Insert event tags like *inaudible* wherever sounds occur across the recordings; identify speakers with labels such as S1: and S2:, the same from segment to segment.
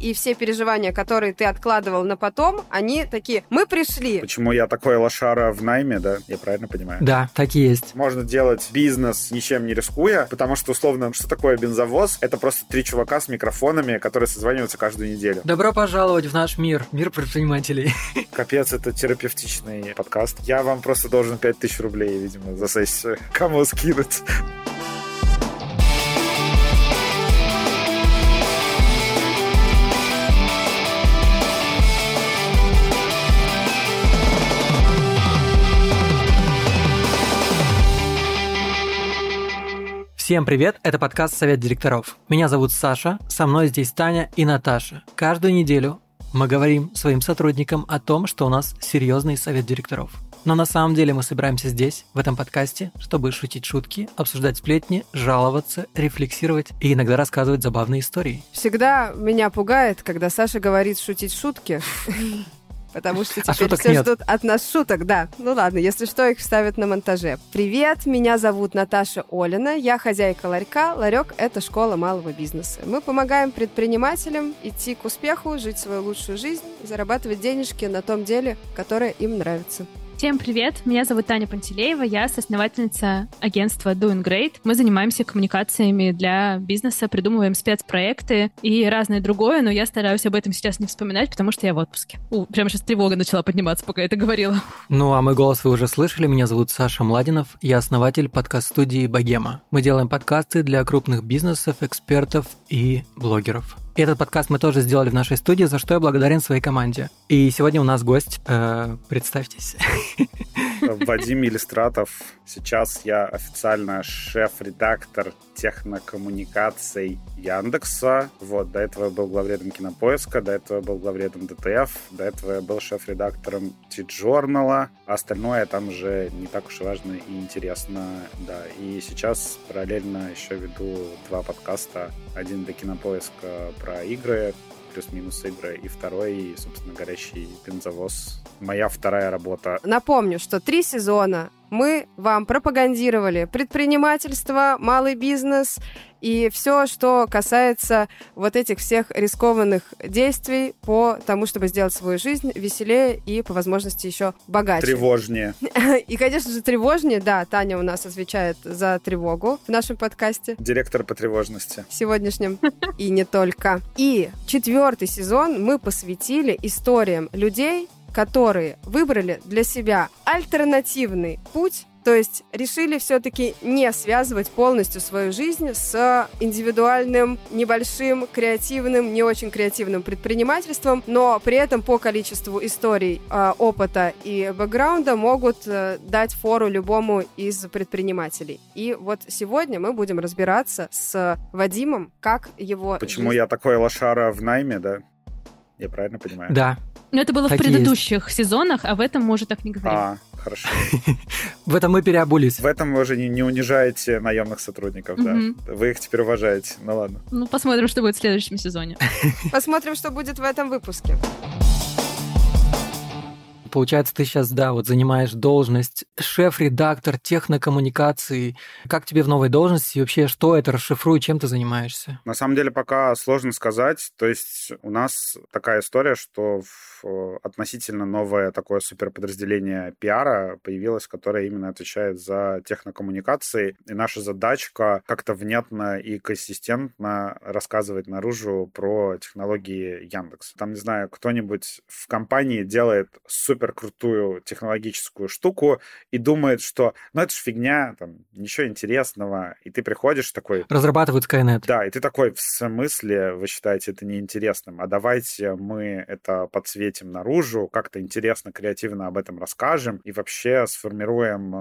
S1: и все переживания, которые ты откладывал на потом, они такие, мы пришли.
S2: Почему я такой лошара в найме, да? Я правильно понимаю?
S3: Да, так и есть.
S2: Можно делать бизнес ничем не рискуя, потому что, условно, что такое бензовоз? Это просто три чувака с микрофонами, которые созваниваются каждую неделю.
S3: Добро пожаловать в наш мир, мир предпринимателей. *laughs*
S2: Капец, это терапевтичный подкаст. Я вам просто должен 5000 рублей, видимо, за сессию. Кому скинуть?
S3: Всем привет, это подкаст «Совет директоров». Меня зовут Саша, со мной здесь Таня и Наташа. Каждую неделю мы говорим своим сотрудникам о том, что у нас серьезный совет директоров. Но на самом деле мы собираемся здесь, в этом подкасте, чтобы шутить шутки, обсуждать сплетни, жаловаться, рефлексировать и иногда рассказывать забавные истории.
S1: Всегда меня пугает, когда Саша говорит шутить шутки. Потому что
S3: А
S1: теперь
S3: шуток
S1: все
S3: нет.
S1: ждут от нас шуток, да. Ну ладно, если что, их вставят на монтаже. Привет, меня зовут Наташа Олина, я хозяйка ларька. Ларек — это школа малого бизнеса. Мы помогаем предпринимателям идти к успеху, жить свою лучшую жизнь, зарабатывать денежки на том деле, которое им нравится.
S4: Всем привет, меня зовут Таня Пантелеева, я соосновательница агентства Doing Great. Мы занимаемся коммуникациями для бизнеса, придумываем спецпроекты и разное другое, но я стараюсь об этом сейчас не вспоминать, потому что я в отпуске. У, прямо сейчас тревога начала подниматься, пока я это говорила.
S3: Ну а мой голос вы уже слышали, меня зовут Саша Младинов, я основатель подкаст-студии «Богема». Мы делаем подкасты для крупных бизнесов, экспертов и блогеров. Этот подкаст мы тоже сделали в нашей студии, за что я благодарен своей команде. И сегодня у нас гость, э, представьтесь. *laughs*
S2: Вадим Иллюстратов. Сейчас я официально шеф-редактор технокоммуникаций Яндекса. Вот, до этого я был главредом Кинопоиска, до этого я был главредом ДТФ, до этого я был шеф-редактором T-журнала. А остальное там же не так уж важно и интересно, да. И сейчас параллельно еще веду два подкаста. Один для Кинопоиска про игры, плюс-минус игры, и второй, собственно, горящий бензовоз. Моя вторая работа.
S1: Напомню, что три сезона мы вам пропагандировали предпринимательство, малый бизнес и все, что касается вот этих всех рискованных действий по тому, чтобы сделать свою жизнь веселее и, по возможности, еще богаче.
S2: Тревожнее. *laughs*
S1: И, конечно же, тревожнее. Да, Таня у нас отвечает за тревогу в нашем подкасте
S2: Директор по тревожности.
S1: сегодняшнем и не только. И четвертый сезон мы посвятили историям людей, которые выбрали для себя альтернативный путь, то есть решили все-таки не связывать полностью свою жизнь с индивидуальным, небольшим, креативным, не очень креативным предпринимательством, но при этом по количеству историй, э, опыта и бэкграунда могут э, дать фору любому из предпринимателей. И вот сегодня мы будем разбираться с Вадимом, как его
S2: Почему
S1: жизнь-
S2: я такой лошара в найме, да? Я правильно понимаю?
S3: Да,
S4: Но это было
S3: Так
S4: в
S3: и есть.
S4: предыдущих сезонах, а в этом мы уже так не говорим.
S2: А, хорошо. *laughs*
S3: в этом мы переобулись.
S2: В этом вы уже не, не унижаете наемных сотрудников, да? Вы их теперь уважаете. Ну ладно.
S4: Ну, посмотрим, что будет в следующем сезоне. *laughs*
S1: Посмотрим, что будет в этом выпуске.
S3: Получается, ты сейчас, да, вот занимаешь должность шеф-редактор технокоммуникаций. Как тебе в новой должности? И вообще, что это? Расшифруй, чем ты занимаешься?
S2: На самом деле пока сложно сказать. То есть у нас такая история, что в- э, относительно новое такое суперподразделение пиара появилось, которое именно отвечает за технокоммуникации. И наша задачка как-то внятно и консистентно рассказывать наружу про технологии Яндекс. Там, не знаю, кто-нибудь в компании делает супер крутую технологическую штуку и думает, что ну это ж фигня, там ничего интересного. И ты приходишь такой,
S3: Разрабатывают Skynet.
S2: да, и ты такой, в смысле вы считаете это неинтересным? А давайте мы это подсветим наружу, как-то интересно, креативно об этом расскажем и вообще сформируем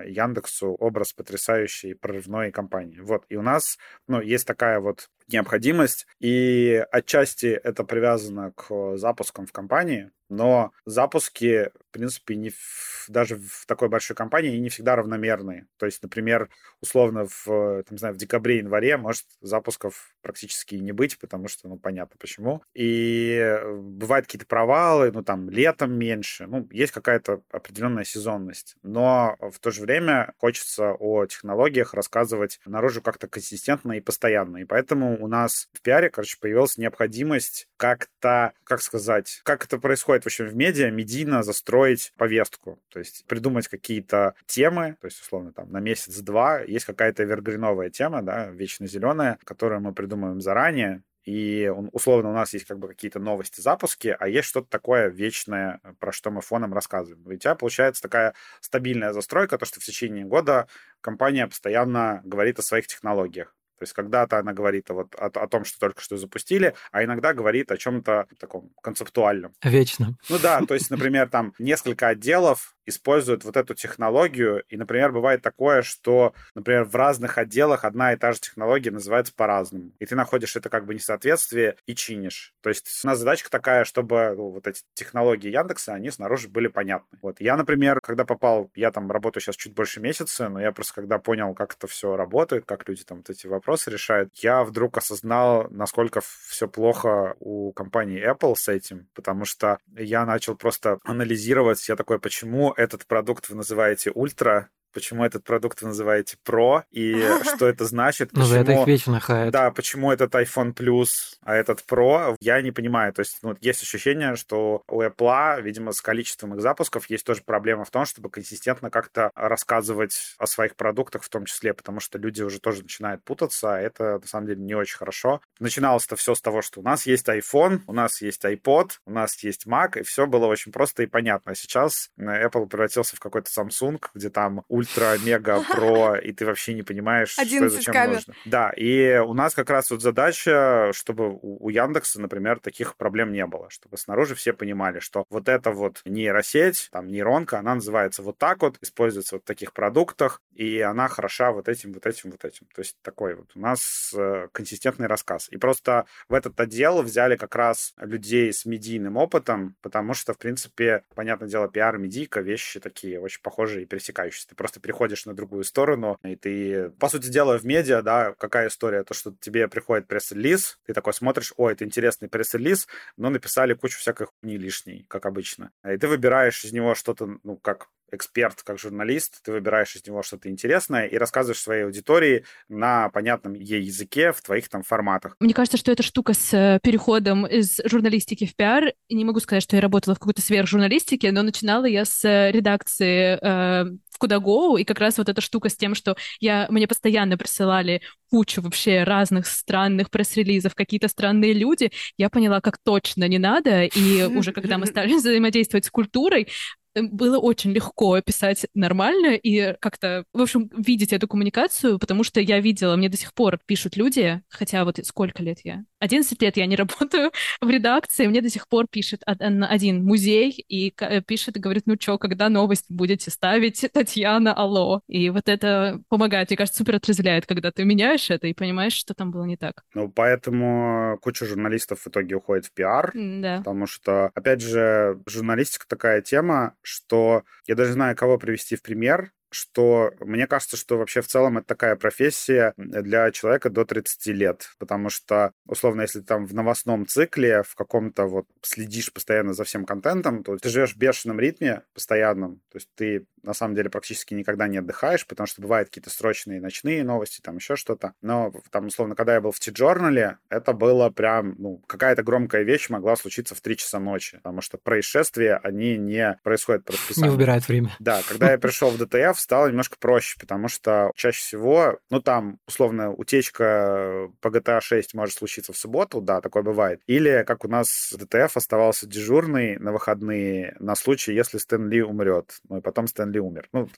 S2: э, Яндексу образ потрясающей прорывной компании. Вот, и у нас, ну, есть такая вот необходимость, и отчасти это привязано к запускам в компании, но запуски принципе, не в, даже в такой большой компании не всегда равномерные. То есть, например, условно в, там, не знаю, в декабре-январе может запусков практически не быть, потому что, ну, понятно почему. И э, бывают какие-то провалы, ну, там, летом меньше. Ну, есть какая-то определенная сезонность. Но в то же время хочется о технологиях рассказывать наружу как-то консистентно и постоянно. И поэтому у нас в пиаре, короче, появилась необходимость как-то, как сказать, как это происходит в общем в медиа, медийно застроить повестку. То есть придумать какие-то темы, то есть, условно, там, на месяц-два есть какая-то эвергриновая тема, да, вечно зеленая, которую мы придумываем заранее, и условно у нас есть как бы какие-то новости, запуски, а есть что-то такое вечное, про что мы фоном рассказываем. И у тебя получается такая стабильная застройка, то, что в течение года компания постоянно говорит о своих технологиях. То есть когда-то она говорит о, вот, о, о том, что только что запустили, а иногда говорит о чем-то таком концептуальном.
S3: Вечно.
S2: Ну да, то есть, например, там несколько отделов используют вот эту технологию, и, например, бывает такое, что, например, в разных отделах одна и та же технология называется по-разному, и ты находишь это как бы несоответствие и чинишь. То есть у нас задачка такая, чтобы ну, вот эти технологии Яндекса, они снаружи были понятны. Вот я, например, когда попал, я там работаю сейчас чуть больше месяца, но я просто когда понял, как это все работает, как люди там вот эти вопросы решают, я вдруг осознал, насколько все плохо у компании Apple с этим, потому что я начал просто анализировать, я такой, почему этот продукт вы называете ультра, почему этот продукт вы называете Pro, и *laughs* что это значит.
S3: Ну, за это их вечно хает.
S2: Да, почему этот iPhone Plus, а этот Pro, я не понимаю. То есть, ну, есть ощущение, что у Apple, видимо, с количеством их запусков есть тоже проблема в том, чтобы консистентно как-то рассказывать о своих продуктах в том числе, потому что люди уже тоже начинают путаться, а это, на самом деле, не очень хорошо. Начиналось-то все с того, что у нас есть iPhone, у нас есть iPod, у нас есть Mac, и все было очень просто и понятно. А сейчас Apple превратился в какой-то Samsung, где там ультра, мега, про, и ты вообще не понимаешь, что зачем камер. нужно. Да, и у нас как раз вот задача, чтобы у Яндекса, например, таких проблем не было, чтобы снаружи все понимали, что вот эта вот нейросеть, там нейронка, она называется вот так вот, используется вот в таких продуктах, и она хороша вот этим, вот этим, вот этим. То есть такой вот у нас э, консистентный рассказ. И просто в этот отдел взяли как раз людей с медийным опытом, потому что, в принципе, понятное дело, пиар, медийка, вещи такие очень похожие и пересекающиеся. Ты просто просто переходишь на другую сторону, и ты, по сути дела, в медиа, да, какая история? То, что тебе приходит пресс-релиз, ты такой смотришь, ой, это интересный пресс-релиз, но написали кучу всякой хуйни лишней, как обычно. И ты выбираешь из него что-то, ну, как эксперт, как журналист, ты выбираешь из него что-то интересное и рассказываешь своей аудитории на понятном ей языке в твоих там форматах.
S4: Мне кажется, что эта штука с э, переходом из журналистики в пиар, не могу сказать, что я работала в какой-то сверхжурналистике, но начинала я с э, редакции э, в Кудаго, и как раз вот эта штука с тем, что я, мне постоянно присылали кучу вообще разных странных пресс-релизов, какие-то странные люди, я поняла, как точно не надо, и *laughs* уже когда мы стали взаимодействовать с культурой, было очень легко писать нормально и как-то, в общем, видеть эту коммуникацию, потому что я видела, мне до сих пор пишут люди, хотя вот сколько лет я? 11 лет я не *laughs* работаю в редакции, мне до сих пор пишет один музей и э, пишет и говорит, ну чё, когда новость будете ставить, *laughs* Татьяна, алло. И вот это помогает, мне кажется, супер отрезвляет, когда ты меняешь это и понимаешь, что там было не так.
S2: Ну, поэтому куча журналистов в итоге уходит в пиар,
S4: да.
S2: потому что, опять же, журналистика такая тема, что я даже знаю, кого привести в пример, что мне кажется, что вообще в целом это такая профессия для человека до 30 лет, потому что, условно, если там в новостном цикле в каком-то вот следишь постоянно за всем контентом, то ты живешь в бешеном ритме постоянном, то есть ты на самом деле практически никогда не отдыхаешь, потому что бывают какие-то срочные ночные новости, там еще что-то. Но там, условно, когда я был в T-журнале, это было прям, ну, какая-то громкая вещь могла случиться в 3 часа ночи, потому что происшествия, они не происходят по расписанию.
S3: Не выбирают время.
S2: Да, когда я пришел в *laughs* DTF, стало немножко проще, потому что чаще всего, ну, там, условно, утечка по GTA 6 может случиться в субботу, да, такое бывает. Или, как у нас DTF оставался дежурный на выходные на случай, если Стэн Ли умрет. Ну, и потом Стэн Ли умер. Ну,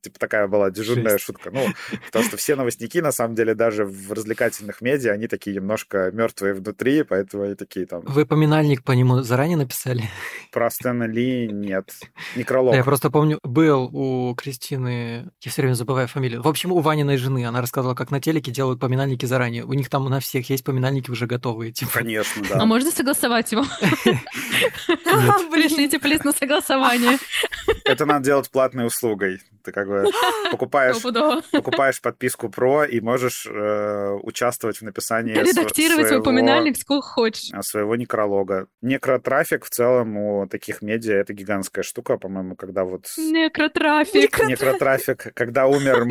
S2: типа такая была дежурная Жесть. шутка. Ну, потому что все новостники, на самом деле, даже в развлекательных медиа, они такие немножко мертвые внутри, поэтому они такие там...
S3: Вы поминальник по нему заранее написали?
S2: Про Стэна Ли нет. Некролог.
S3: Я просто помню, был у Кристины, я все время забываю фамилию, в общем, у Ваниной жены, она рассказывала, как на телеке делают поминальники заранее. У них там на всех есть поминальники уже готовые. Типа.
S2: Конечно, да.
S4: А можно согласовать его? *laughs* Пришлите, плиз, на согласование.
S2: Это надо делать платной услугой. Ты как бы *laughs* покупаешь, *laughs* покупаешь подписку про и можешь э, участвовать в написании
S4: Редактировать своего, упоминальник сколько хочешь.
S2: А, своего некролога. Некротрафик в целом у таких медиа это гигантская штука, по-моему, когда вот...
S4: Некротрафик. *laughs*
S2: Некротрафик. Когда умер,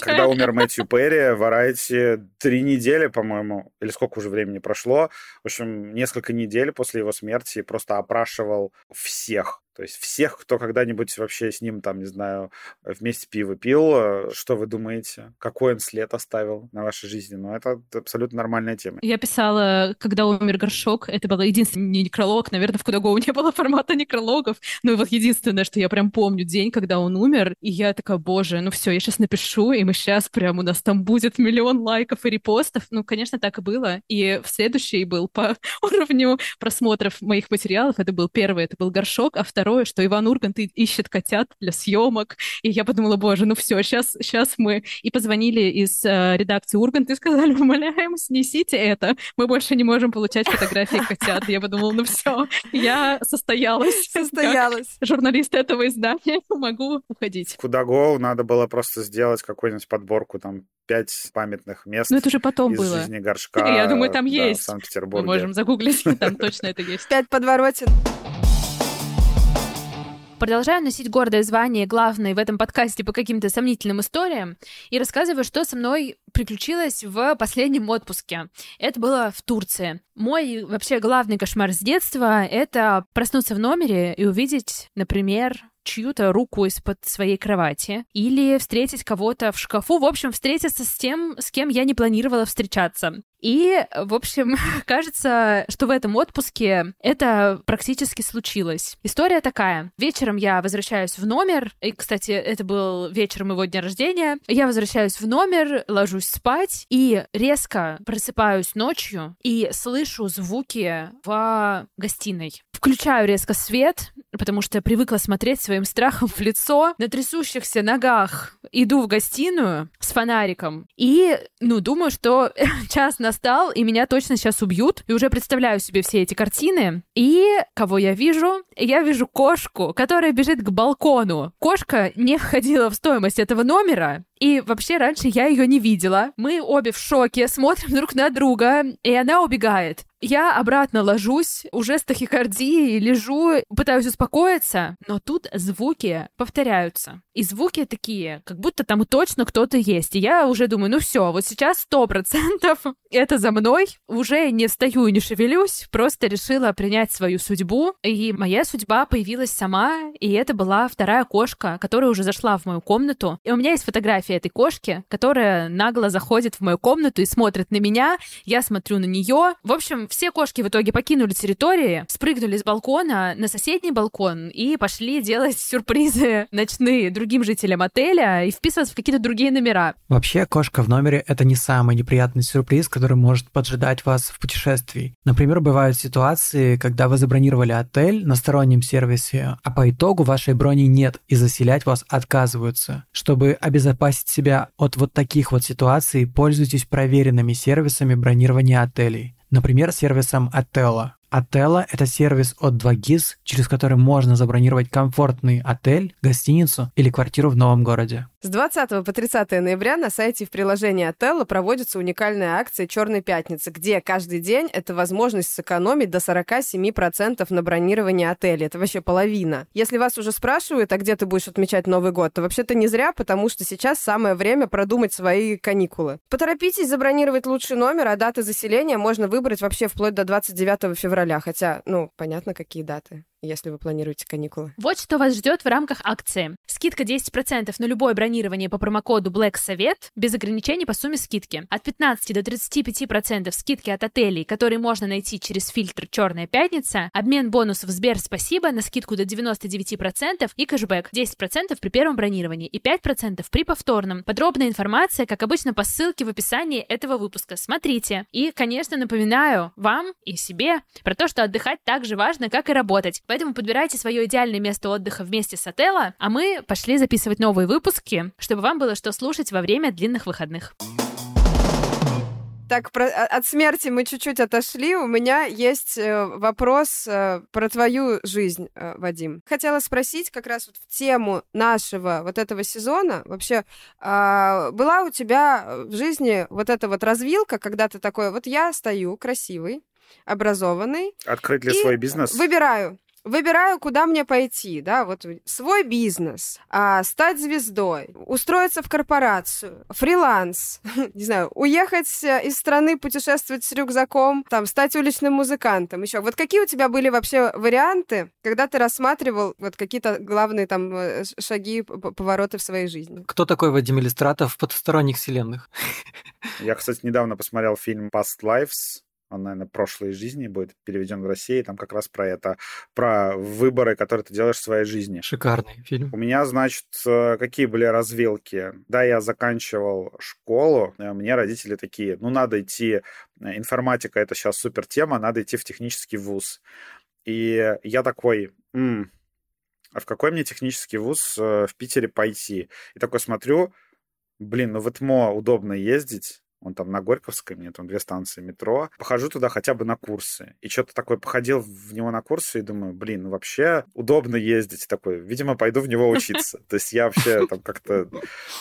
S2: когда умер Мэтью Перри, Variety три недели, по-моему, или сколько уже времени прошло, в общем, несколько недель после его смерти просто опрашивал всех то есть всех, кто когда-нибудь вообще с ним, там, не знаю, вместе пиво пил, э, что вы думаете? Какой он след оставил на вашей жизни? Ну, это абсолютно нормальная тема.
S4: Я писала, когда умер Горшок, это был единственный некролог, наверное, в Кудагоу не было формата некрологов, ну вот единственное, что я прям помню день, когда он умер, и я такая, боже, ну все, я сейчас напишу, и мы сейчас прям, у нас там будет миллион лайков и репостов. Ну, конечно, так и было. И в следующий был по *laughs* уровню просмотров моих материалов, это был первый, это был Горшок, а второе, что Иван Ургант ищет котят для съемок. И я подумала, боже, ну все, сейчас, сейчас мы... И позвонили из э, редакции Ургант и сказали, умоляем, снесите это. Мы больше не можем получать фотографии котят. Я подумала, ну все, я состоялась.
S1: Состоялась.
S4: журналист этого издания, могу уходить.
S2: Куда go, надо было просто сделать какую-нибудь подборку там пять памятных мест.
S4: Ну, это уже потом
S2: из
S4: было.
S2: жизни горшка.
S4: Я думаю, там
S2: да,
S4: есть.
S2: В Санкт-Петербурге.
S4: Мы можем загуглить, *laughs* там *laughs* точно это есть.
S1: Пять подворотен.
S4: Продолжаю носить гордое звание главной в этом подкасте по каким-то сомнительным историям и рассказываю, что со мной приключилось в последнем отпуске. Это было в Турции. Мой вообще главный кошмар с детства — это проснуться в номере и увидеть, например, чью-то руку из-под своей кровати или встретить кого-то в шкафу. В общем, встретиться с тем, с кем я не планировала встречаться. И, в общем, *laughs* кажется, что в этом отпуске это практически случилось. История такая. Вечером я возвращаюсь в номер, и, кстати, это был вечер моего дня рождения. Я возвращаюсь в номер, ложусь спать, и резко просыпаюсь ночью и слышу звуки в гостиной. Включаю резко свет, потому что я привыкла смотреть своим страхом в лицо. На трясущихся ногах иду в гостиную с фонариком и, ну, думаю, что *laughs* час настал, и меня точно сейчас убьют. И уже представляю себе все эти картины. И кого я вижу? Я вижу кошку, которая бежит к балкону. Кошка не входила в стоимость этого номера, и вообще раньше я ее не видела. Мы обе в шоке, смотрим друг на друга, и она убегает. Я обратно ложусь, уже с тахикардией, лежу, пытаюсь успокоиться, но тут звуки повторяются. И звуки такие, как будто там точно кто-то есть. И я уже думаю, ну все, вот сейчас сто процентов *laughs* это за мной. Уже не встаю и не шевелюсь, просто решила принять свою судьбу. И моя судьба появилась сама, и это была вторая кошка, которая уже зашла в мою комнату. И у меня есть фотография этой кошки, которая нагло заходит в мою комнату и смотрит на меня. Я смотрю на нее. В общем, все кошки в итоге покинули территории, спрыгнули с балкона на соседний балкон и пошли делать сюрпризы ночные другим жителям отеля и вписываться в какие-то другие номера.
S3: Вообще, кошка в номере — это не самый неприятный сюрприз, который может поджидать вас в путешествии. Например, бывают ситуации, когда вы забронировали отель на стороннем сервисе, а по итогу вашей брони нет и заселять вас отказываются. Чтобы обезопасить себя от вот таких вот ситуаций, пользуйтесь проверенными сервисами бронирования отелей. Например, сервисом Atella. Atella – это сервис от 2GIS, через который можно забронировать комфортный отель, гостиницу или квартиру в новом городе.
S1: С 20 по 30 ноября на сайте и в приложении Отелло проводится уникальная акция «Черной пятницы», где каждый день это возможность сэкономить до 47% на бронировании отеля. Это вообще половина. Если вас уже спрашивают, а где ты будешь отмечать Новый год, то вообще-то не зря, потому что сейчас самое время продумать свои каникулы. Поторопитесь забронировать лучший номер, а даты заселения можно выбрать вообще вплоть до 29 февраля. Хотя, ну, понятно, какие даты если вы планируете каникулы.
S4: Вот что вас ждет в рамках акции. Скидка 10% на любое бронирование по промокоду Black Совет без ограничений по сумме скидки. От 15 до 35% скидки от отелей, которые можно найти через фильтр «Черная пятница», обмен бонусов Сбер «Спасибо» на скидку до 99% и кэшбэк 10% при первом бронировании и 5% при повторном. Подробная информация, как обычно, по ссылке в описании этого выпуска. Смотрите. И, конечно, напоминаю вам и себе про то, что отдыхать так же важно, как и работать. Поэтому подбирайте свое идеальное место отдыха вместе с отеля, а мы пошли записывать новые выпуски, чтобы вам было что слушать во время длинных выходных.
S1: Так, про, а, от смерти мы чуть-чуть отошли. У меня есть э, вопрос э, про твою жизнь, э, Вадим. Хотела спросить как раз вот в тему нашего вот этого сезона. Вообще, э, была у тебя в жизни вот эта вот развилка, когда ты такой, вот я стою красивый, образованный.
S2: Открыть ли свой бизнес?
S1: Выбираю выбираю, куда мне пойти, да, вот свой бизнес, а, стать звездой, устроиться в корпорацию, фриланс, *laughs* не знаю, уехать э, из страны, путешествовать с рюкзаком, там, стать уличным музыкантом, еще. Вот какие у тебя были вообще варианты, когда ты рассматривал вот какие-то главные там э, шаги, повороты в своей жизни?
S3: Кто такой Вадим Иллюстратов в потусторонних вселенных?
S2: Я, кстати, недавно посмотрел фильм Past Lives он, наверное, прошлой жизни будет переведен в России, там как раз про это, про выборы, которые ты делаешь в своей жизни.
S3: Шикарный фильм.
S2: У меня, значит, э, какие были развилки? Да, я заканчивал школу, э, мне родители такие, ну, надо идти, э, информатика — это сейчас супер тема, надо идти в технический вуз. И я такой, м-м, а в какой мне технический вуз в Питере пойти? И такой смотрю, блин, ну в ЭТМО удобно ездить, он там на Горьковской, мне там две станции метро. Похожу туда хотя бы на курсы. И что-то такое походил в него на курсы и думаю, блин, ну вообще удобно ездить. Такой, видимо, пойду в него учиться. То есть я вообще там как-то...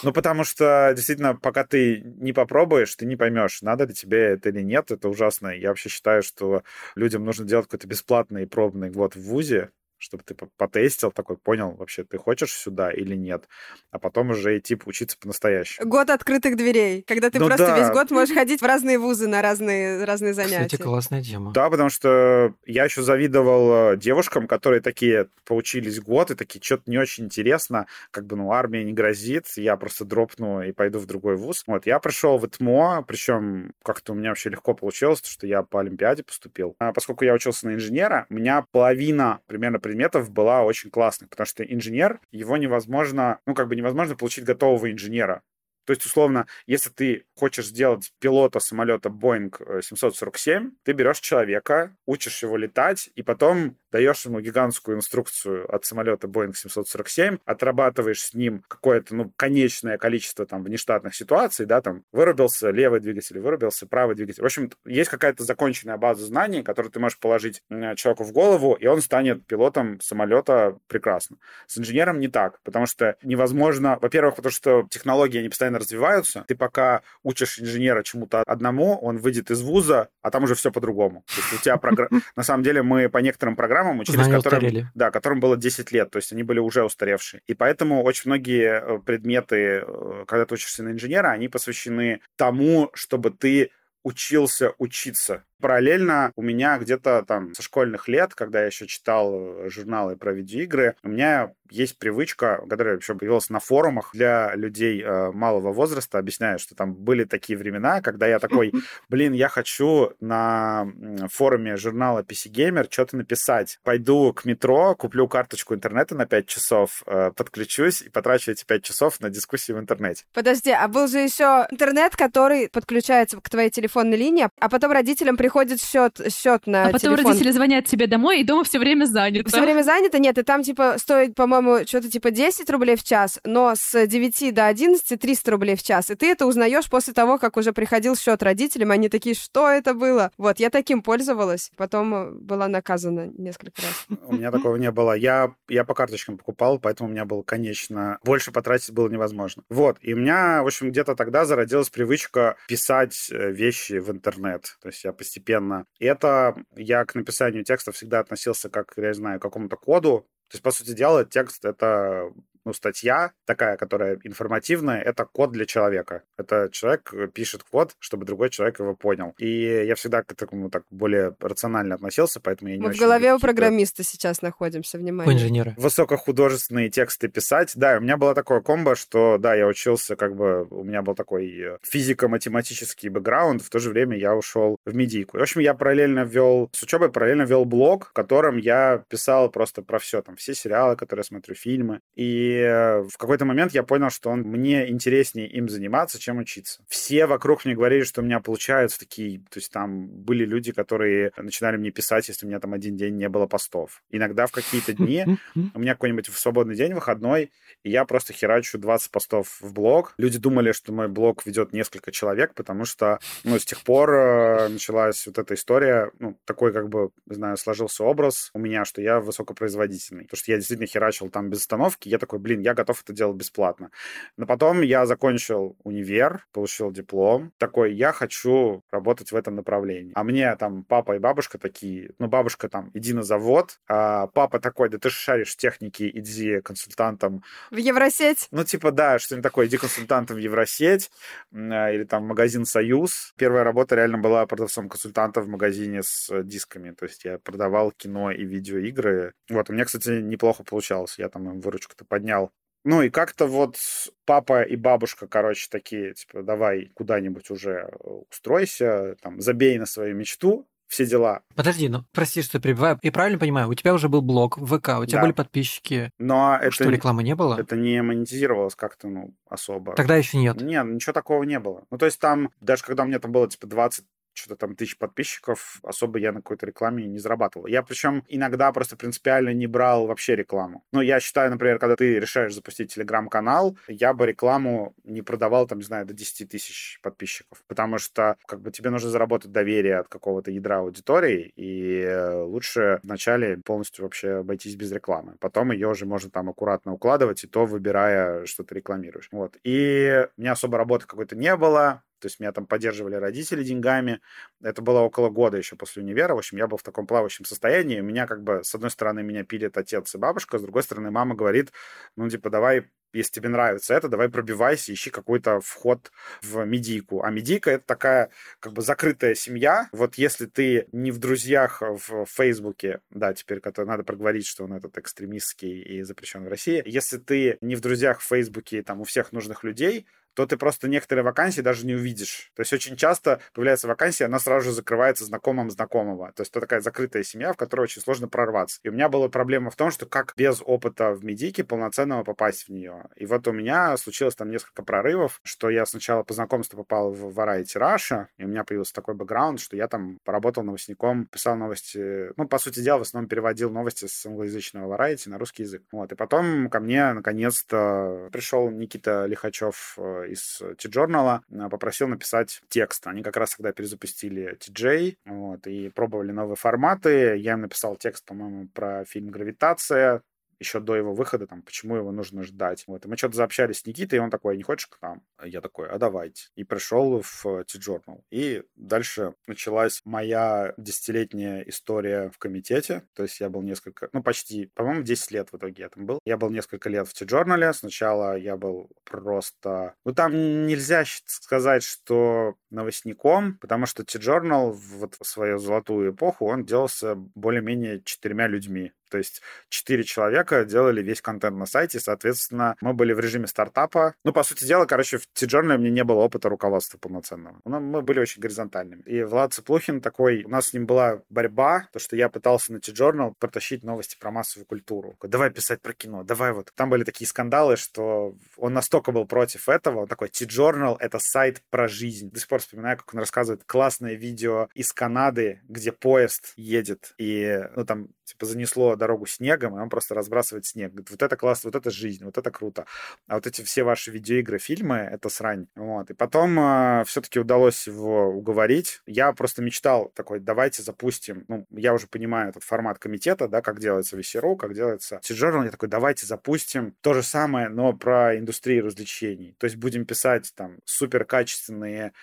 S2: Ну, потому что действительно, пока ты не попробуешь, ты не поймешь, надо ли тебе это или нет. Это ужасно. Я вообще считаю, что людям нужно делать какой-то бесплатный пробный год в ВУЗе, чтобы ты потестил, такой понял, вообще ты хочешь сюда или нет, а потом уже идти учиться по-настоящему.
S1: Год открытых дверей, когда ты ну, просто да. весь год можешь ходить в разные вузы на разные, разные занятия.
S3: Кстати, классная тема.
S2: Да, потому что я еще завидовал э, девушкам, которые такие поучились год и такие, что-то не очень интересно, как бы, ну, армия не грозит, я просто дропну и пойду в другой вуз. Вот, я пришел в ЭТМО, причем как-то у меня вообще легко получилось, что я по Олимпиаде поступил. А поскольку я учился на инженера, у меня половина примерно предметов была очень классной, потому что инженер, его невозможно, ну, как бы невозможно получить готового инженера. То есть, условно, если ты хочешь сделать пилота самолета Boeing 747, ты берешь человека, учишь его летать, и потом даешь ему гигантскую инструкцию от самолета Boeing 747, отрабатываешь с ним какое-то, ну, конечное количество там внештатных ситуаций, да, там, вырубился левый двигатель, вырубился правый двигатель. В общем, есть какая-то законченная база знаний, которую ты можешь положить человеку в голову, и он станет пилотом самолета прекрасно. С инженером не так, потому что невозможно, во-первых, потому что технологии, они постоянно развиваются, ты пока учишь инженера чему-то одному, он выйдет из вуза, а там уже все по-другому. У тебя программа... На самом деле мы по некоторым программам учились, которым... Да, которым было 10 лет, то есть они были уже устаревшие. И поэтому очень многие э, предметы, э, когда ты учишься на инженера, они посвящены тому, чтобы ты учился учиться. Параллельно у меня где-то там со школьных лет, когда я еще читал э, журналы про видеоигры, у меня есть привычка, которая еще появилась на форумах для людей э, малого возраста, объясняю, что там были такие времена, когда я такой, *laughs* блин, я хочу на форуме журнала PC Gamer что-то написать. Пойду к метро, куплю карточку интернета на 5 часов, э, подключусь и потрачу эти 5 часов на дискуссии в интернете.
S1: Подожди, а был же еще интернет, который подключается к твоей телефонной линии, а потом родителям приходит счет, счет на
S4: А потом
S1: телефон.
S4: родители звонят тебе домой, и дома все время занято.
S1: Все время занято? Нет, и там, типа, стоит, по-моему, что-то типа 10 рублей в час, но с 9 до 11 300 рублей в час. И ты это узнаешь после того, как уже приходил счет родителям, они такие, что это было? Вот, я таким пользовалась, потом э, была наказана несколько раз.
S2: У меня такого не было. Я, я по карточкам покупал, поэтому у меня было, конечно, больше потратить было невозможно. Вот, и у меня, в общем, где-то тогда зародилась привычка писать э, вещи в интернет. То есть я постепенно постепенно. И это я к написанию текста всегда относился как, я не знаю, к какому-то коду. То есть, по сути дела, текст — это ну, статья такая, которая информативная, это код для человека. Это человек пишет код, чтобы другой человек его понял. И я всегда к такому так более рационально относился, поэтому я не
S1: Мы
S2: очень
S1: в голове у программиста сейчас находимся,
S3: У
S1: внимание.
S3: инженера.
S2: высокохудожественные тексты писать. Да, у меня было такое комбо, что, да, я учился, как бы, у меня был такой э, физико-математический бэкграунд, в то же время я ушел в медийку. В общем, я параллельно вел, с учебой параллельно вел блог, в котором я писал просто про все, там, все сериалы, которые я смотрю, фильмы. И э, в какой-то момент я понял, что он, мне интереснее им заниматься, чем учиться. Все вокруг мне говорили, что у меня получаются такие, то есть там были люди, которые начинали мне писать, если у меня там один день не было постов. Иногда в какие-то дни *laughs* у меня какой-нибудь свободный день, выходной, и я просто херачу 20 постов в блог. Люди думали, что мой блог ведет несколько человек, потому что, ну, с тех пор э, началась вот эта история, ну, такой, как бы, знаю, сложился образ у меня, что я высокопроизводительный. Потому что я действительно херачил там без остановки, я такой, блин, я готов это делать бесплатно. Но потом я закончил универ, получил диплом, такой, я хочу работать в этом направлении. А мне там папа и бабушка такие, ну, бабушка там, иди на завод, а папа такой, да ты шаришь в технике, иди консультантом
S1: В Евросеть?
S2: ну, типа, да, что-нибудь такое, иди консультантом в Евросеть а, или там в магазин «Союз». Первая работа реально была продавцом-консультанта в магазине с э, дисками. То есть я продавал кино и видеоигры. Вот, у меня, кстати, неплохо получалось. Я там им выручку-то поднял. Ну и как-то вот папа и бабушка, короче, такие, типа, давай куда-нибудь уже э, устройся, там, забей на свою мечту, все дела.
S3: Подожди, ну прости, что перебиваю. И правильно понимаю, у тебя уже был блог в ВК, у тебя
S2: Да.
S3: были подписчики.
S2: Но это,
S3: Что, рекламы не было?
S2: это не монетизировалось как-то, ну, особо.
S3: Тогда еще нет.
S2: Не, ничего такого не было. Ну, то есть там, даже когда у меня там было, типа, 20 что-то там тысяч подписчиков, особо я на какой-то рекламе не зарабатывал. Я причем иногда просто принципиально не брал вообще рекламу. Ну, я считаю, например, когда ты решаешь запустить телеграм-канал, я бы рекламу не продавал, там, не знаю, до 10 тысяч подписчиков, потому что, как бы, тебе нужно заработать доверие от какого-то ядра аудитории, и э, лучше вначале полностью вообще обойтись без рекламы. Потом ее уже можно там аккуратно укладывать, и то выбирая, что ты рекламируешь. Вот. И у меня особо работы какой-то не было, то есть меня там поддерживали родители деньгами. Это было около года еще после универа. В общем, я был в таком плавающем состоянии. У меня как бы, с одной стороны, меня пилит отец и бабушка, с другой стороны, мама говорит, ну, типа, давай если тебе нравится это, давай пробивайся, ищи какой-то вход в медийку. А медийка — это такая как бы закрытая семья. Вот если ты не в друзьях в Фейсбуке, да, теперь который надо проговорить, что он этот экстремистский и запрещен в России, если ты не в друзьях в Фейсбуке, там, у всех нужных людей, то ты просто некоторые вакансии даже не увидишь. То есть очень часто появляется вакансия, она сразу же закрывается знакомым знакомого. То есть это такая закрытая семья, в которой очень сложно прорваться. И у меня была проблема в том, что как без опыта в медике полноценного попасть в нее. И вот у меня случилось там несколько прорывов, что я сначала по знакомству попал в Variety Russia, и у меня появился такой бэкграунд, что я там поработал новостником, писал новости, ну, по сути дела, в основном переводил новости с англоязычного Variety на русский язык. Вот. И потом ко мне наконец-то пришел Никита Лихачев э, из T-Journal, э, попросил написать текст. Они как раз тогда перезапустили TJ, вот, и пробовали новые форматы. Я им написал текст, по-моему, про фильм «Гравитация», еще до его выхода, там, почему его нужно ждать. Вот, и мы что-то заобщались с Никитой, и он такой, не хочешь к нам? А Я такой, а давайте. И пришел в T-Journal. И дальше началась моя десятилетняя история в комитете. То есть я был несколько, ну, почти, по-моему, 10 лет в итоге я там был. Я был несколько лет в T-Journal. Сначала я был просто... Ну, там нельзя сказать, что новостником, потому что T-Journal вот в свою золотую эпоху он делался более-менее четырьмя людьми. То есть четыре человека делали весь контент на сайте, соответственно, мы были в режиме стартапа. Ну, по сути дела, короче, в T-Journal мне не было опыта руководства полноценного. Ну, мы были очень горизонтальными. И Влад Цыплухин такой, у нас с ним была борьба, то, что я пытался на T-Journal протащить новости про массовую культуру. Давай писать про кино, давай вот. Там были такие скандалы, что он настолько был против этого, он такой, T-Journal — это сайт про жизнь. До сих пор вспоминаю, как он рассказывает классное видео из Канады, где поезд едет, и, ну, там, типа, занесло дорогу снегом, и он просто разбрасывает снег. Говорит, вот это классно, вот это жизнь, вот это круто. А вот эти все ваши видеоигры, фильмы, это срань. Вот. И потом э, все-таки удалось его уговорить. Я просто мечтал такой, давайте запустим, ну, я уже понимаю этот формат комитета, да, как делается VC.ru, как делается T-Journal. Я такой, давайте запустим то же самое, но про индустрию развлечений. То есть будем писать там супер качественные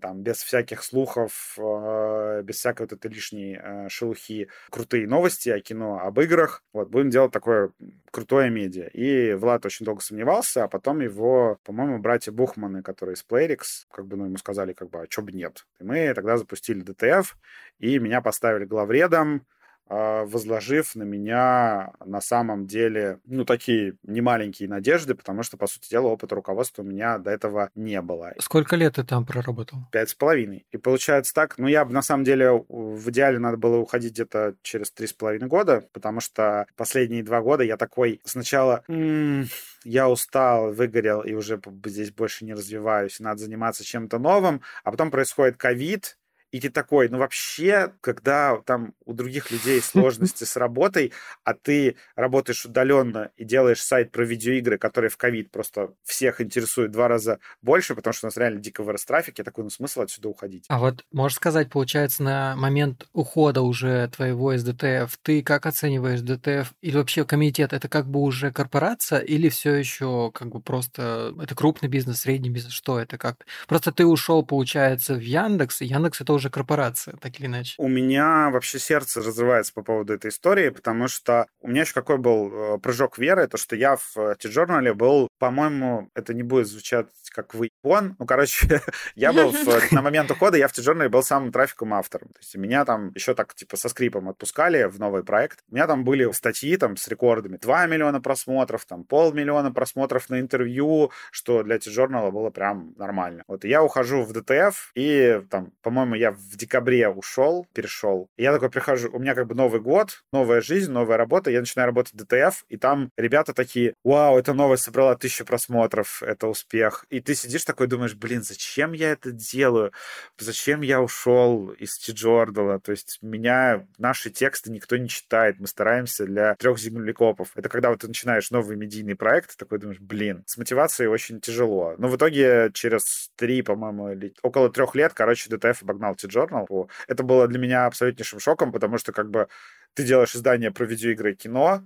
S2: там, без всяких слухов, э, без всякой вот этой лишней э, шелухи, крутые новости о кино, об играх. Вот, будем делать такое крутое медиа. И Влад очень долго сомневался, а потом его, по-моему, братья Бухманы, которые из Playrix, как бы, ну, ему сказали, как бы, а чё бы нет. И мы тогда запустили ДТФ, и меня поставили главредом, возложив на меня на самом деле, ну, такие немаленькие надежды, потому что, по сути дела, опыта руководства у меня до этого не было.
S3: Сколько лет ты там проработал?
S2: Пять с половиной. И получается так, ну, я бы, на самом деле, в идеале надо было уходить где-то через три с половиной года, потому что последние два года я такой сначала... М-м, я устал, выгорел и уже здесь больше не развиваюсь, надо заниматься чем-то новым, а потом происходит ковид, и ты такой, ну вообще, когда там у других людей *laughs* сложности с работой, а ты работаешь удаленно и делаешь сайт про видеоигры, который в ковид просто всех интересует два раза больше, потому что у нас реально дико вырос трафик, я такой, ну смысл отсюда уходить.
S3: А вот можешь сказать, получается, на момент ухода уже твоего из DTF, ты как оцениваешь DTF или вообще комитет, это как бы уже корпорация или все еще как бы просто это крупный бизнес, средний бизнес, что это как? Просто ты ушел, получается, в Яндекс, и Яндекс это уже корпорация, так или иначе.
S2: У меня вообще сердце разрывается по поводу этой истории, потому что у меня еще какой был э, прыжок веры, то, что я в Т-журнале был, по-моему, это не будет звучать как выебон. Ну, короче, *laughs* я был в, на момент ухода, я в Т-журнале был самым трафиковым автором. То есть меня там еще так, типа, со скрипом отпускали в новый проект. У меня там были статьи там с рекордами. 2 миллиона просмотров, там полмиллиона просмотров на интервью, что для Т-журнала было прям нормально. Вот я ухожу в DTF, и там, по-моему, я в декабре ушел, перешел. И я такой прихожу, у меня как бы Новый год, новая жизнь, новая работа, я начинаю работать в DTF, и там ребята такие, вау, эта новость собрала тысячу просмотров, это успех. И ты сидишь такой, думаешь, блин, зачем я это делаю? Зачем я ушел из Тиджордала? То есть меня, наши тексты никто не читает, мы стараемся для трех землекопов. Это когда вот ты начинаешь новый медийный проект, такой думаешь, блин, с мотивацией очень тяжело. Но в итоге через три, по-моему, или около трех лет, короче, ДТФ обогнал T-Journal. Это было для меня абсолютнейшим шоком, потому что как бы ты делаешь издание про видеоигры и кино,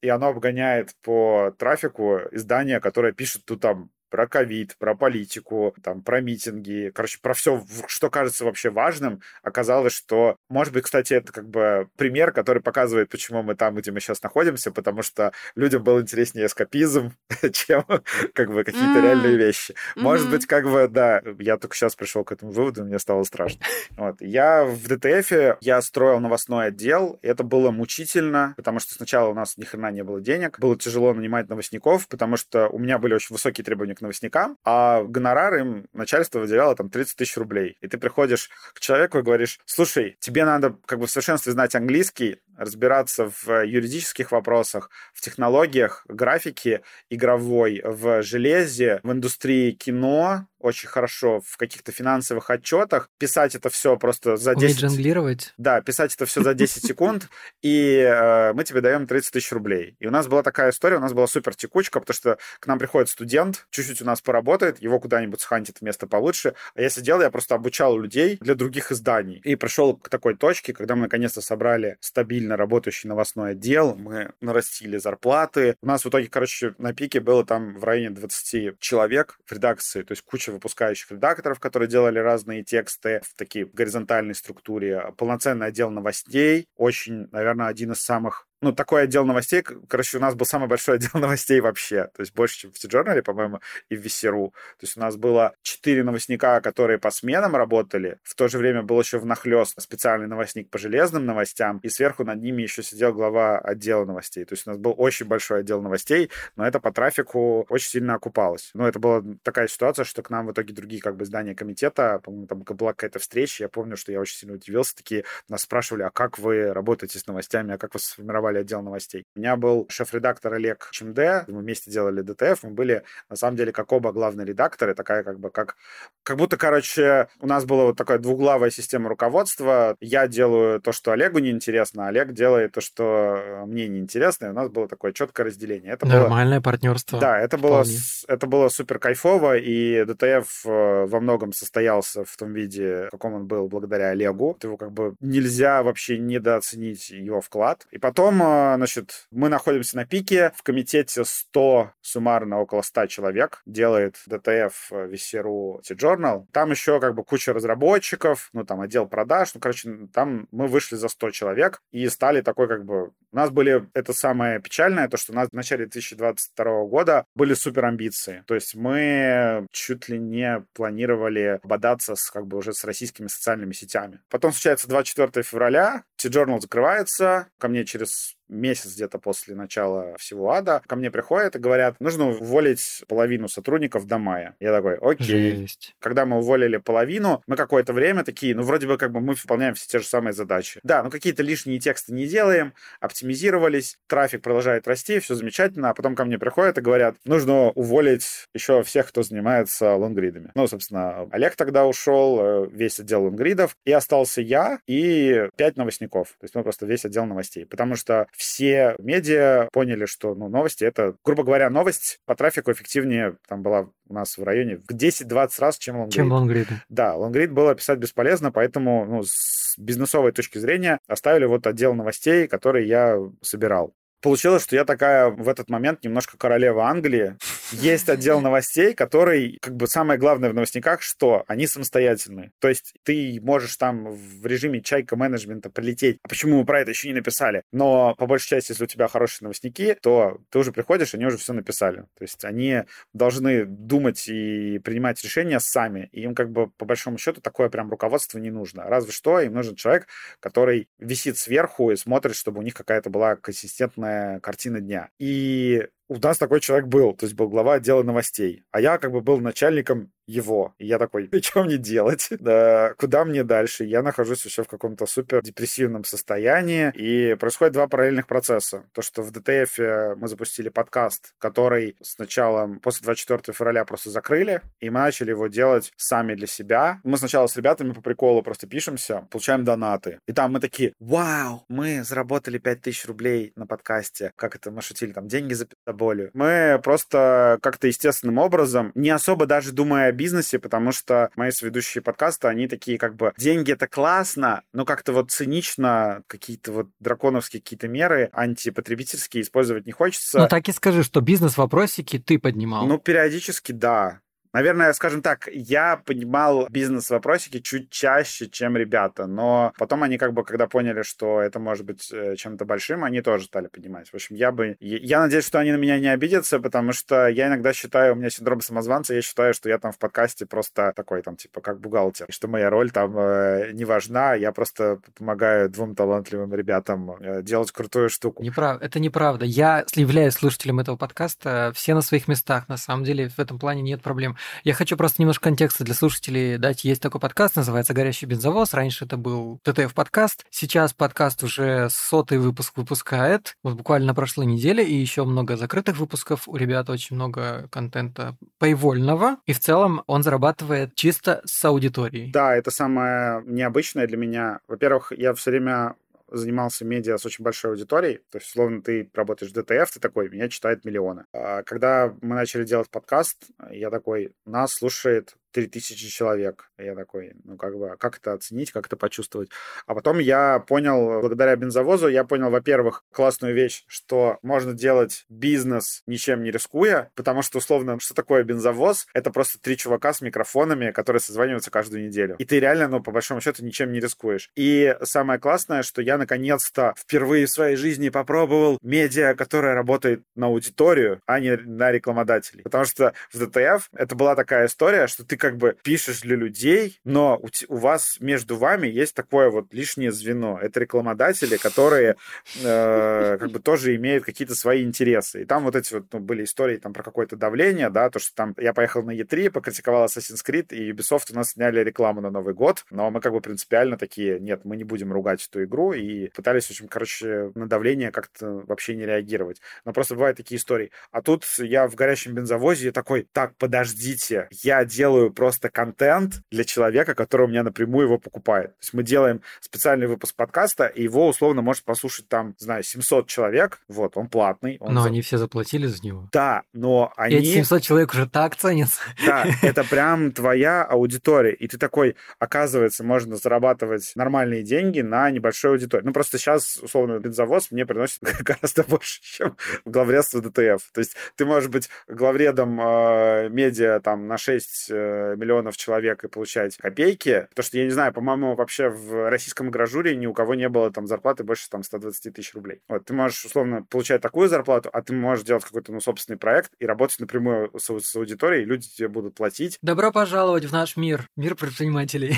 S2: и оно обгоняет по трафику издания, которое пишет тут там про ковид, про политику, там, про митинги, короче, про все, что кажется вообще важным, оказалось, что, может быть, кстати, это как бы пример, который показывает, почему мы там, где мы сейчас находимся, потому что людям был интереснее эскапизм, *laughs* чем как бы какие-то реальные вещи. Может быть, как бы, да, я только сейчас пришел к этому выводу, мне стало страшно. Вот. Я в ДТФ, я строил новостной отдел, это было мучительно, потому что сначала у нас ни хрена не было денег, было тяжело нанимать новостников, потому что у меня были очень высокие требования к новостникам, а гонорар им начальство выделяло там 30 тысяч рублей. И ты приходишь к человеку и говоришь, слушай, тебе надо как бы в совершенстве знать английский, разбираться в юридических вопросах, в технологиях, графике игровой, в железе, в индустрии кино, очень хорошо в каких-то финансовых отчетах, писать это все просто за 10... Уметь
S3: жонглировать.
S2: Да, писать это все за 10 *laughs* секунд, и э, мы тебе даем 30 тысяч рублей. И у нас была такая история, у нас была супер текучка, потому что к нам приходит студент, чуть-чуть у нас поработает, его куда-нибудь схантит место получше, а я сидел, я просто обучал людей для других изданий. И пришел к такой точке, когда мы наконец-то собрали стабильно работающий новостной отдел, мы нарастили зарплаты. У нас в итоге, короче, на пике было там в районе 20 человек в редакции, то есть куча выпускающих редакторов, которые делали разные тексты в такие горизонтальной структуре, полноценный отдел новостей, очень, наверное, один из самых ну, такой отдел новостей, короче, у нас был самый большой отдел *laughs* новостей вообще, то есть больше, чем в T-Journal, по-моему, и в Весеру. То есть у нас было четыре новостника, которые по сменам работали, в то же время был еще внахлёст специальный новостник по железным новостям, и сверху над ними еще сидел глава отдела новостей. То есть у нас был очень большой отдел новостей, но это по трафику очень сильно окупалось. Ну, это была такая ситуация, что к нам в итоге другие как бы здания комитета, по-моему, там была какая-то встреча, я помню, что я очень сильно удивился, такие нас спрашивали, а как вы работаете с новостями, а как вы сформировали формировали отдел новостей. У меня был шеф-редактор Олег Чемде, мы вместе делали ДТФ, мы были, на самом деле, как оба главные редакторы, такая как бы, как, как будто, короче, у нас была вот такая двуглавая система руководства. Я делаю то, что Олегу неинтересно, а Олег делает то, что мне неинтересно, и у нас было такое четкое разделение. Это
S3: Нормальное
S2: было...
S3: партнерство.
S2: Да, это было, это было супер кайфово, и ДТФ э, во многом состоялся в том виде, в каком он был благодаря Олегу. Его как бы нельзя вообще недооценить его вклад. И потом потом, э, значит, мы находимся на пике. В комитете 100, суммарно около 100 человек делает DTF VC.ru Journal. Там еще как бы куча разработчиков, ну, там отдел продаж. Ну, короче, там мы вышли за 100 человек и стали такой как бы... У нас были... Это самое печальное, то, что у нас в начале 2022 года были супер амбиции. То есть мы чуть ли не планировали бодаться с, как бы уже с российскими социальными сетями. Потом случается 24 февраля, T-Journal закрывается, ко мне через месяц где-то после начала всего ада, ко мне приходят и говорят, нужно уволить половину сотрудников до мая. Я такой, окей. Жесть. Когда мы уволили половину, мы какое-то время такие, ну, вроде бы как бы мы выполняем все те же самые задачи. Да, ну, какие-то лишние тексты не делаем, оптимизировались, трафик продолжает расти, все замечательно, а потом ко мне приходят и говорят, нужно уволить еще всех, кто занимается лонгридами. Ну, собственно, Олег тогда ушел, э, весь отдел лонгридов, и остался я и пять новостников. То есть, ну, просто весь отдел новостей. Потому что все медиа поняли, что ну, новости — это, грубо говоря, новость по трафику эффективнее там была у нас в районе в 10-20 раз, чем лонгрид.
S3: Чем лонгрид.
S2: Да, лонгрид было писать бесполезно, поэтому ну, с бизнесовой точки зрения оставили вот отдел новостей, который я собирал. Получилось, что я такая в этот момент немножко королева Англии. Есть отдел новостей, который, как бы самое главное в новостниках, что они самостоятельны. То есть ты можешь там в режиме чайка менеджмента прилететь. А почему мы про это еще не написали? Но по большей части, если у тебя хорошие новостники, то ты уже приходишь, они уже все написали. То есть они должны думать и принимать решения сами. И им как бы по большому счету такое прям руководство не нужно. Разве что им нужен человек, который висит сверху и смотрит, чтобы у них какая-то была консистентная картина дня. И у нас такой человек был, то есть был глава отдела новостей. А я как бы был начальником его. И я такой, что мне делать? *laughs* Да, куда мне дальше? Я нахожусь еще в каком-то супер депрессивном состоянии. И происходит два параллельных процесса. То, что в ДТФ мы запустили подкаст, который сначала после 24 февраля просто закрыли, и мы начали его делать сами для себя. Мы сначала с ребятами по приколу просто пишемся, получаем донаты. И там мы такие, вау, мы заработали 5000 рублей на подкасте. Как это мы шутили? Там деньги за болью. Мы просто как-то естественным образом, не особо даже думая бизнесе, потому что мои сведущие подкасты, они такие как бы, деньги это классно, но как-то вот цинично какие-то вот драконовские какие-то меры антипотребительские использовать не хочется.
S3: Ну так и скажи, что бизнес-вопросики ты поднимал.
S2: Ну, периодически да. Наверное, скажем так, я понимал бизнес-вопросики чуть чаще, чем ребята, но потом они как бы, когда поняли, что это может быть э, чем-то большим, они тоже стали понимать. В общем, я бы... Я надеюсь, что они на меня не обидятся, потому что я иногда считаю, у меня синдром самозванца, я считаю, что я там в подкасте просто такой, там, типа, как бухгалтер, что моя роль там э, не важна, я просто помогаю двум талантливым ребятам э, делать крутую штуку.
S3: Неправ... Это неправда. Я являюсь слушателем этого подкаста, все на своих местах, на самом деле в этом плане нет проблем. Я хочу просто немножко контекста для слушателей дать. Есть такой подкаст, называется «Горящий бензовоз». Раньше это был ТТФ-подкаст. Сейчас подкаст уже сотый выпуск выпускает. Вот буквально на прошлой неделе. И еще много закрытых выпусков. У ребят очень много контента поивольного. И в целом он зарабатывает чисто с аудиторией.
S2: Да, это самое необычное для меня. Во-первых, я все время занимался медиа с очень большой аудиторией, то есть, условно, ты работаешь в DTF, ты такой, меня читают миллионы. А когда мы начали делать подкаст, я такой, нас слушает 3000 человек. Я такой, ну, как бы, как это оценить, как это почувствовать? А потом я понял, благодаря бензовозу, я понял, во-первых, классную вещь, что можно делать бизнес ничем не рискуя, потому что, условно, что такое бензовоз? Это просто три чувака с микрофонами, которые созваниваются каждую неделю. И ты реально, ну, по большому счету, ничем не рискуешь. И самое классное, что я, наконец-то, впервые в своей жизни попробовал медиа, которая работает на аудиторию, а не на рекламодателей. Потому что в DTF это была такая история, что ты как бы пишешь для людей, но у, у вас между вами есть такое вот лишнее звено. Это рекламодатели, которые э, как бы тоже имеют какие-то свои интересы. И там вот эти вот ну, были истории там про какое-то давление, да, то, что там я поехал на E3, покритиковал Assassin's Creed, и Ubisoft у нас сняли рекламу на Новый год, но мы как бы принципиально такие, нет, мы не будем ругать эту игру, и пытались, в общем, короче, на давление как-то вообще не реагировать. Но просто бывают такие истории. А тут я в горящем бензовозе такой, так, подождите, я делаю делаю просто контент для человека, который у меня напрямую его покупает. То есть мы делаем специальный выпуск подкаста, и его условно может послушать там, знаю, 700 человек, вот, он платный. Он
S3: но
S2: за...
S3: они все заплатили за него.
S2: Да, но они...
S3: И эти 700 человек уже так ценятся.
S2: Да, *laughs* это прям твоя аудитория, и ты такой, оказывается, можно зарабатывать нормальные деньги на небольшой аудитории. Ну, просто сейчас, условно, бензовоз мне приносит *laughs* гораздо больше, чем главредство ДТФ. То есть ты можешь быть главредом э, медиа там на 6 э, миллионов человек и получать копейки, потому что, я не знаю, по-моему, вообще в российском гражуре ни у кого не было там зарплаты больше там 120 тысяч рублей. Вот, ты можешь, условно, получать такую зарплату, а ты можешь делать какой-то, ну, собственный проект и работать напрямую с, с аудиторией, люди тебе будут платить.
S3: Добро пожаловать в наш мир, мир предпринимателей.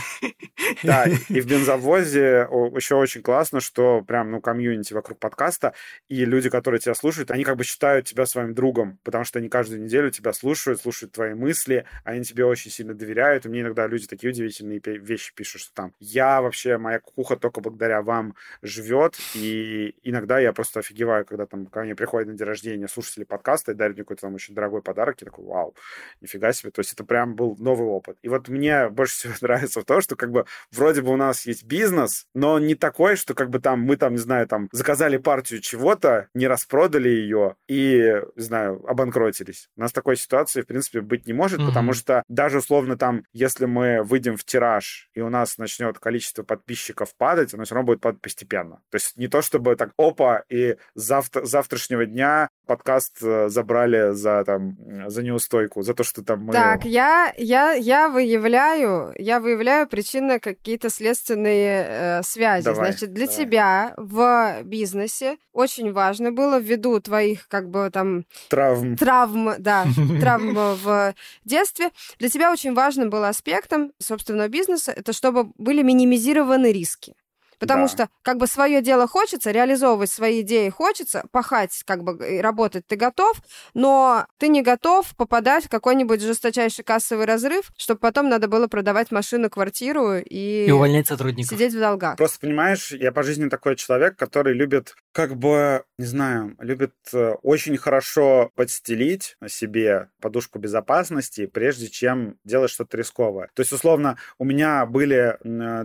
S2: Да, и *laughs* в бензовозе еще очень классно, что прям, ну, комьюнити вокруг подкаста, и люди, которые тебя слушают, они как бы считают тебя своим другом, потому что они каждую неделю тебя слушают, слушают твои мысли, они тебе очень сильно доверяют, и мне иногда люди такие удивительные вещи пишут, что там, я вообще, моя кукуха только благодаря вам живет, и иногда я просто офигеваю, когда там ко мне приходят на день рождения слушатели подкаста и дарят мне какой-то там очень дорогой подарок, я такой, вау, нифига себе, то есть это прям был новый опыт. И вот мне больше всего *laughs* нравится в том, что как бы вроде бы у нас есть бизнес, но он не такой, что как бы там мы там, не знаю, там заказали партию чего-то, не распродали ее и, не знаю, обанкротились. У нас такой ситуации, в принципе, быть не может, mm-hmm. потому что даже условно там, если мы выйдем в тираж и у нас начнет количество подписчиков падать, оно все равно будет падать постепенно. То есть не то, чтобы так опа, и завтра, завтрашнего дня подкаст э, забрали за там за неустойку, за то, что там мы...
S1: Так, я, я, я выявляю, я выявляю причины какие-то следственные э, связи.
S2: Давай,
S1: Значит, для
S2: давай.
S1: тебя в бизнесе очень важно было ввиду твоих как бы там
S2: Травм.
S1: травм, да, *laughs* травм в детстве, для тебя очень важным было аспектом собственного бизнеса, это чтобы были минимизированы риски. Потому
S2: Да.
S1: что как бы свое дело хочется, реализовывать свои идеи хочется, пахать, как бы и работать ты готов, но ты не готов попадать в какой-нибудь жесточайший кассовый разрыв, чтобы потом надо было продавать машину, квартиру и,
S3: И увольнять сотрудников.
S1: сидеть в долгах.
S2: Просто понимаешь, я по жизни такой человек, который любит, как бы, не знаю, любит э, очень хорошо подстелить себе подушку безопасности, прежде чем делать что-то рисковое. То есть, условно, у меня были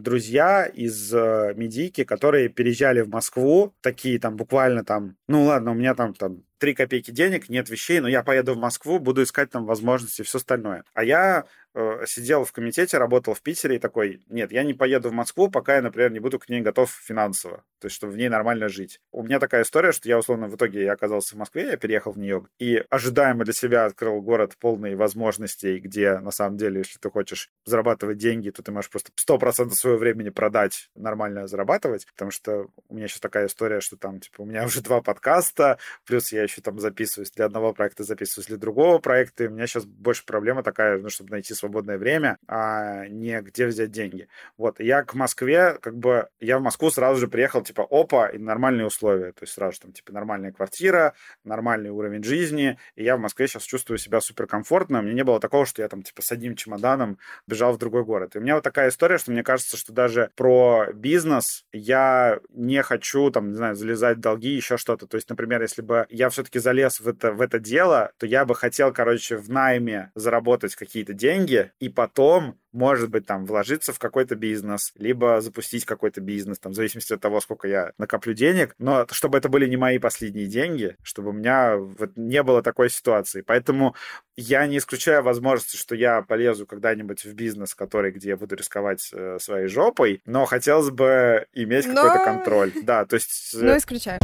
S2: друзья из э, медийки, которые переезжали в Москву, такие там буквально там, ну ладно, у меня там, там 3 копейки денег, нет вещей, но я поеду в Москву, буду искать там возможности и все остальное. А я э, сидел в комитете, работал в Питере и такой, нет, я не поеду в Москву, пока я, например, не буду к ней готов финансово, то есть чтобы в ней нормально жить. У меня такая история, что я, условно, в итоге я оказался в Москве, я переехал в нее и ожидаемо для себя открыл город полный возможностей, где, на самом деле, если ты хочешь зарабатывать деньги, то ты можешь просто 100% своего времени продать, нормально зарабатывать, потому что у меня сейчас такая история, что там, типа, у меня *laughs* уже два подкаста, плюс я еще там записываюсь для одного проекта, записываюсь для другого проекта, и у меня сейчас больше проблема такая, ну, чтобы найти свободное время, а не где взять деньги. Вот, я к Москве, как бы, я в Москву сразу же приехал, типа, опа, и нормальные условия, то есть сразу же там, типа, нормальная квартира, нормальный уровень жизни, и я в Москве сейчас чувствую себя суперкомфортно, меня не было такого, что я там, типа, с одним чемоданом бежал в другой город. И у меня вот такая история, что мне кажется, что даже про бизнес я не хочу, там, не знаю, залезать в долги, еще что-то. То есть, например, если бы я все-таки залез в это, в это дело, то я бы хотел, короче, в найме заработать какие-то деньги и потом может быть, там, вложиться в какой-то бизнес, либо запустить какой-то бизнес, там, в зависимости от того, сколько я накоплю денег, но чтобы это были не мои последние деньги, чтобы у меня вот не было такой ситуации. Поэтому я не исключаю возможности, что я полезу когда-нибудь в бизнес, который, где я буду рисковать э, своей жопой, но хотелось бы иметь
S1: Но-
S2: какой-то контроль. Да, то есть...
S1: Ну, исключаю.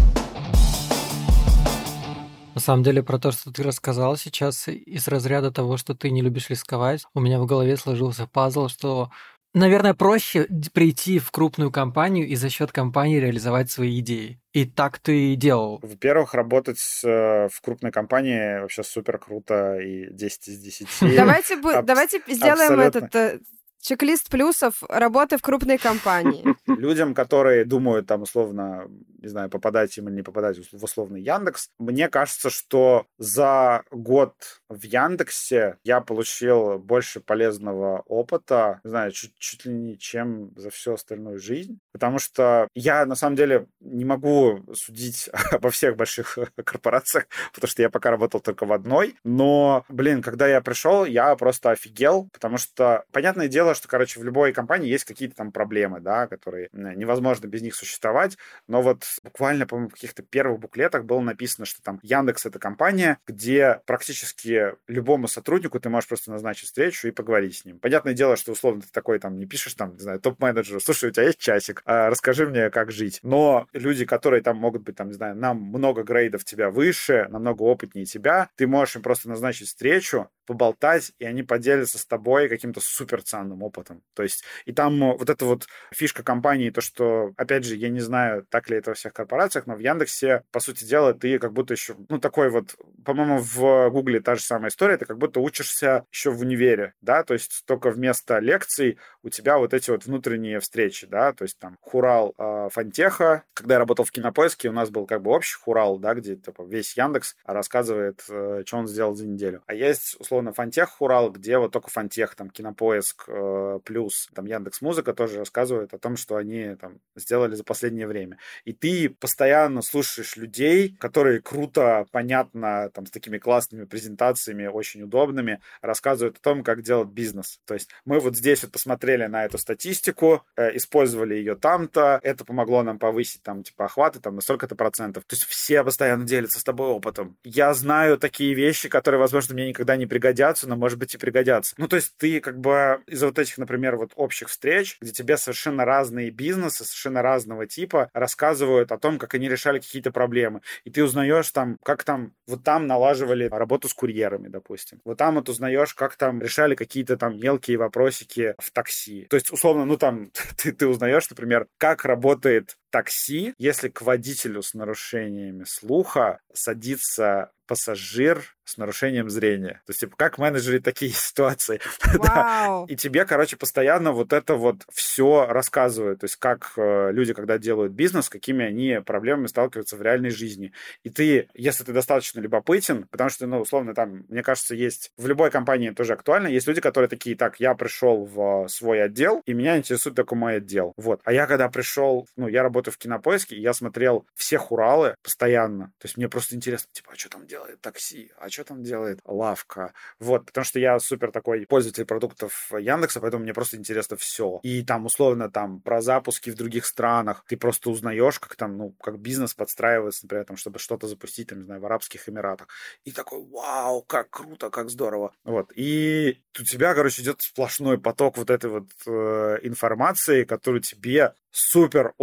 S3: На самом деле, про то, что ты рассказал сейчас, из разряда того, что ты не любишь рисковать, у меня в голове сложился пазл, что, наверное, проще прийти в крупную компанию и за счет компании реализовать свои идеи. И так ты и делал.
S2: Во-первых, работать э, в крупной компании вообще супер круто и 10 из 10.
S1: Давайте, бу- давайте сделаем этот... Чек-лист плюсов работы в крупной компании. *laughs*
S2: Людям, которые думают, там, условно, не знаю, попадать им или не попадать в условный Яндекс, мне кажется, что за год в Яндексе я получил больше полезного опыта, не знаю, чуть, чуть ли не чем за всю остальную жизнь, потому что я, на самом деле, не могу судить *laughs* обо всех больших *laughs* корпорациях, потому что я пока работал только в одной, но, блин, когда я пришел, я просто офигел, потому что, понятное дело, что, короче, в любой компании есть какие-то там проблемы, да, которые невозможно без них существовать, но вот буквально, по-моему, в каких-то первых буклетах было написано, что там Яндекс — это компания, где практически любому сотруднику ты можешь просто назначить встречу и поговорить с ним. Понятное дело, что условно ты такой там не пишешь там, не знаю, топ-менеджеру, слушай, у тебя есть часик, а, расскажи мне, как жить. Но люди, которые там могут быть, там, не знаю, нам много грейдов тебя выше, намного опытнее тебя, ты можешь им просто назначить встречу, поболтать, и они поделятся с тобой каким-то супер ценным опытом. То есть, и там э, вот эта вот фишка компании, то, что, опять же, я не знаю, так ли это во всех корпорациях, но в Яндексе, по сути дела, ты как будто еще, ну, такой вот, по-моему, в Гугле та же самая история, ты как будто учишься еще в универе, да, то есть только вместо лекций у тебя вот эти вот внутренние встречи, да, то есть там хурал э, фантеха, когда я работал в Кинопоиске, у нас был как бы общий хурал, да, где типа весь Яндекс рассказывает, э, что он сделал за неделю. А есть, условно, условно фантех Урал, где вот только фантех, там Кинопоиск э, плюс там Яндекс Музыка тоже рассказывает о том, что они там сделали за последнее время. И ты постоянно слушаешь людей, которые круто, понятно, там с такими классными презентациями, очень удобными, рассказывают о том, как делать бизнес. То есть мы вот здесь вот посмотрели на эту статистику, э, использовали ее там-то, это помогло нам повысить там типа охваты там на столько-то процентов. То есть все постоянно делятся с тобой опытом. Я знаю такие вещи, которые, возможно, мне никогда не пригодятся пригодятся, но, может быть, и пригодятся. Ну, то есть ты как бы из-за вот этих, например, вот общих встреч, где тебе совершенно разные бизнесы, совершенно разного типа рассказывают о том, как они решали какие-то проблемы. И ты узнаешь там, как там, вот там налаживали работу с курьерами, допустим. Вот там вот узнаешь, как там решали какие-то там мелкие вопросики в такси. То есть, условно, ну там *laughs* ты, ты узнаешь, например, как работает такси, если к водителю с нарушениями слуха садится пассажир с нарушением зрения. То есть, типа, как менеджерить такие *laughs* ситуации? да. И тебе, короче, постоянно вот это вот все рассказывают. То есть, как э, люди, когда делают бизнес, какими они проблемами сталкиваются в реальной жизни. И ты, если ты достаточно любопытен, потому что, ну, условно, там, мне кажется, есть в любой компании тоже актуально, есть люди, которые такие, так, я пришел в свой отдел, и меня интересует только мой отдел. Вот. А я, когда пришел, ну, я работаю в Кинопоиске, и я смотрел всех Уралы постоянно. То есть, мне просто интересно, типа, а что там делает такси? А что там делает лавка. Вот, потому что я супер такой пользователь продуктов Яндекса, поэтому мне просто интересно все. И там условно там про запуски в других странах ты просто узнаешь, как там, ну, как бизнес подстраивается, например, там, чтобы что-то запустить, там, не знаю, в Арабских Эмиратах. И такой, вау, как круто, как здорово. Вот. И у тебя, короче, идет сплошной поток вот этой вот э, информации, которую тебе супер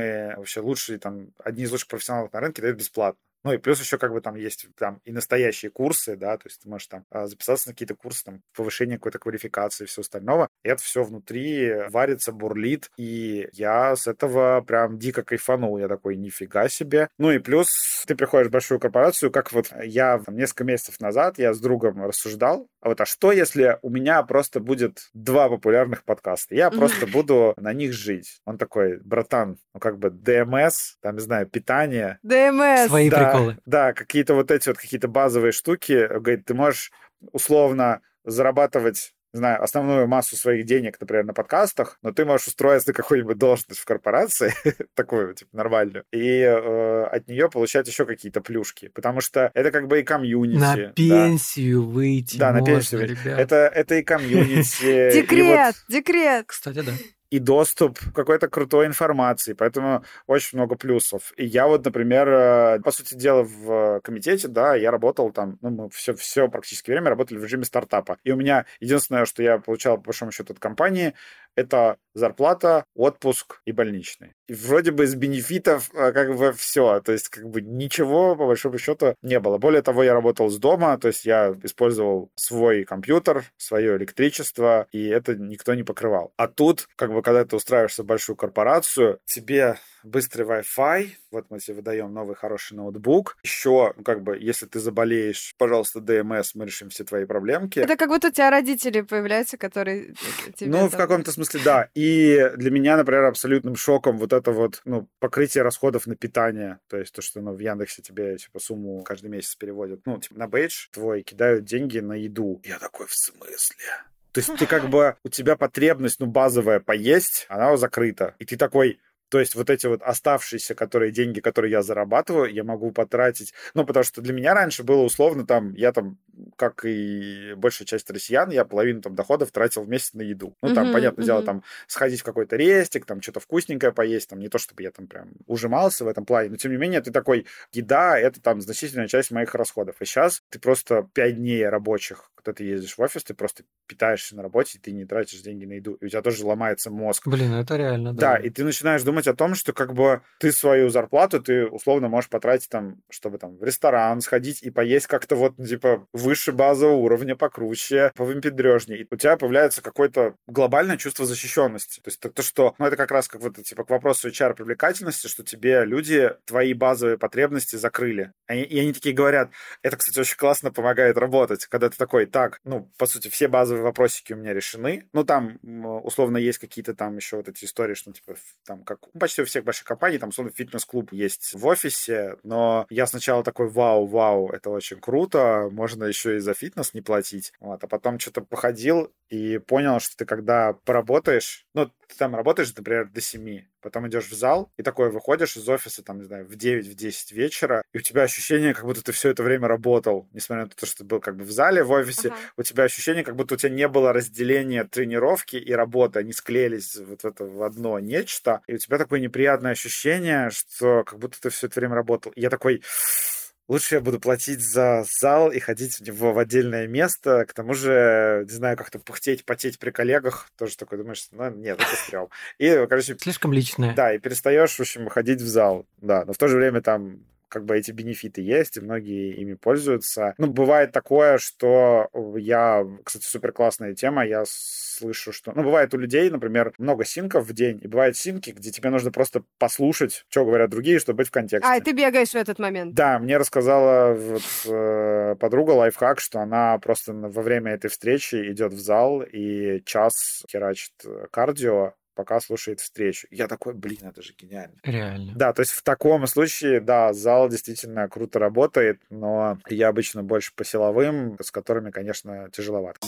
S2: опытные, вообще лучшие, там, одни из лучших профессионалов на рынке дают бесплатно. Ну и плюс еще как бы там есть там и настоящие курсы, да, то есть ты можешь там а, записаться на какие-то курсы, там, повышение какой-то квалификации и все остального. И это все внутри варится, бурлит, и я с этого прям дико кайфанул. Я такой, нифига себе. Ну и плюс ты приходишь в большую корпорацию, как вот я там, несколько месяцев назад, я с другом рассуждал, а вот а что, если у меня просто будет два популярных подкаста? Я просто буду на них жить. Он такой, братан, ну как бы ДМС, там, не знаю, питание.
S1: ДМС!
S3: Свои
S2: да,
S3: приколы.
S2: Да, какие-то вот эти вот какие-то базовые штуки. Говорит, ты можешь условно зарабатывать знаю, основную массу своих денег, например, на подкастах, но ты можешь устроиться на какую-нибудь должность в корпорации, *laughs* такую, типа, нормальную, и э, от нее получать еще какие-то плюшки, потому что это как бы и комьюнити.
S3: На пенсию да. выйти Да, можно, на пенсию. Ребят.
S2: Это, это и комьюнити. *laughs*
S1: Декрет, декрет.
S3: Кстати, да
S2: и доступ к какой-то крутой информации, поэтому очень много плюсов. И я вот, например, э, по сути дела, в комитете, да, я работал там, ну, мы все, все практически время работали в режиме стартапа. И у меня единственное, что я получал, по большому счету, от компании, это зарплата, отпуск и больничный. И вроде бы из бенефитов э, как бы все, то есть как бы ничего по большому счету не было. Более того, я работал с дома, то есть я использовал свой компьютер, свое электричество, и это никто не покрывал. А тут, как бы, когда ты устраиваешься в большую корпорацию, тебе быстрый Wi-Fi, вот мы тебе выдаем новый хороший ноутбук. Еще, ну, как бы, если ты заболеешь, пожалуйста, ДМС, мы решим все твои проблемки.
S1: Это как будто у тебя родители появляются, которые тебе...
S2: Ну, в каком-то смысле, да. И для меня, например, абсолютным шоком вот это вот, ну, покрытие расходов на питание. То есть то, что, ну, в Яндексе тебе, типа, сумму каждый месяц переводят. Ну, типа, на бейдж твой кидают деньги на еду. Я такой, в смысле? То есть ты как *laughs* бы, у тебя потребность, ну, базовая поесть, она закрыта. И ты такой, то есть вот эти вот оставшиеся которые деньги, которые я зарабатываю, я могу потратить. Ну, потому что для меня раньше было условно там, я там, как и большая часть россиян, я половину там доходов тратил в месяц на еду. Ну, там, uh-huh, понятное uh-huh. дело, там сходить в какой-то рестик, там что-то вкусненькое поесть, там не то, чтобы я там прям ужимался в этом плане, но тем не менее ты такой, еда — это там значительная часть моих расходов. И сейчас ты просто пять дней рабочих когда ты ездишь в офис, ты просто питаешься на работе, и ты не тратишь деньги на еду, и у тебя тоже ломается мозг.
S3: Блин, это реально, да.
S2: Да, и ты начинаешь думать о том, что как бы ты свою зарплату, ты условно можешь потратить там, чтобы там в ресторан сходить и поесть как-то вот, типа, выше базового уровня, покруче, повымпедрежнее. И у тебя появляется какое-то глобальное чувство защищенности. То есть то, что, ну, это как раз как вот, типа, к вопросу HR привлекательности, что тебе люди твои базовые потребности закрыли. И они такие говорят, это, кстати, очень классно помогает работать, когда ты такой, так, ну, по сути, все базовые вопросики у меня решены. Ну, там, условно, есть какие-то там еще вот эти истории, что, типа, там, как ну, почти у всех больших компаний, там, условно, фитнес-клуб есть в офисе, но я сначала такой, вау, вау, это очень круто, можно еще и за фитнес не платить. Вот, а потом что-то походил и понял, что ты когда поработаешь, ну, ты там работаешь, например, до 7, потом идешь в зал, и такой выходишь из офиса, там, не знаю, в 9, в 10 вечера, и у тебя ощущение, как будто ты все это время работал, несмотря на то, что ты был как бы в зале, в офисе, uh-huh. у тебя ощущение, как будто у тебя не было разделения тренировки и работы, они склеились вот в это в одно нечто, и у тебя такое неприятное ощущение, что как будто ты все это время работал. И я такой, лучше я буду платить за зал и ходить в него в отдельное место. К тому же, не знаю, как-то пухтеть, потеть при коллегах. Тоже такой думаешь, ну, нет, это стрём. И, короче...
S3: Слишком личное.
S2: Да, и перестаешь, в общем, ходить в зал. Да, но в то же время там как бы эти бенефиты есть, и многие ими пользуются. Ну, бывает такое, что я, кстати, супер классная тема, я слышу, что... Ну, бывает у людей, например, много синков в день, и бывают синки, где тебе нужно просто послушать, что говорят другие, чтобы быть в контексте.
S1: А, и ты бегаешь в этот момент.
S2: Да, мне рассказала вот, э, подруга лайфхак, что она просто во время этой встречи идет в зал и час херачит кардио, пока слушает встречу. Я такой, блин, это же гениально.
S3: Реально.
S2: Да, то есть в таком случае, да, зал действительно круто работает, но я обычно больше по силовым, с которыми, конечно, тяжеловато.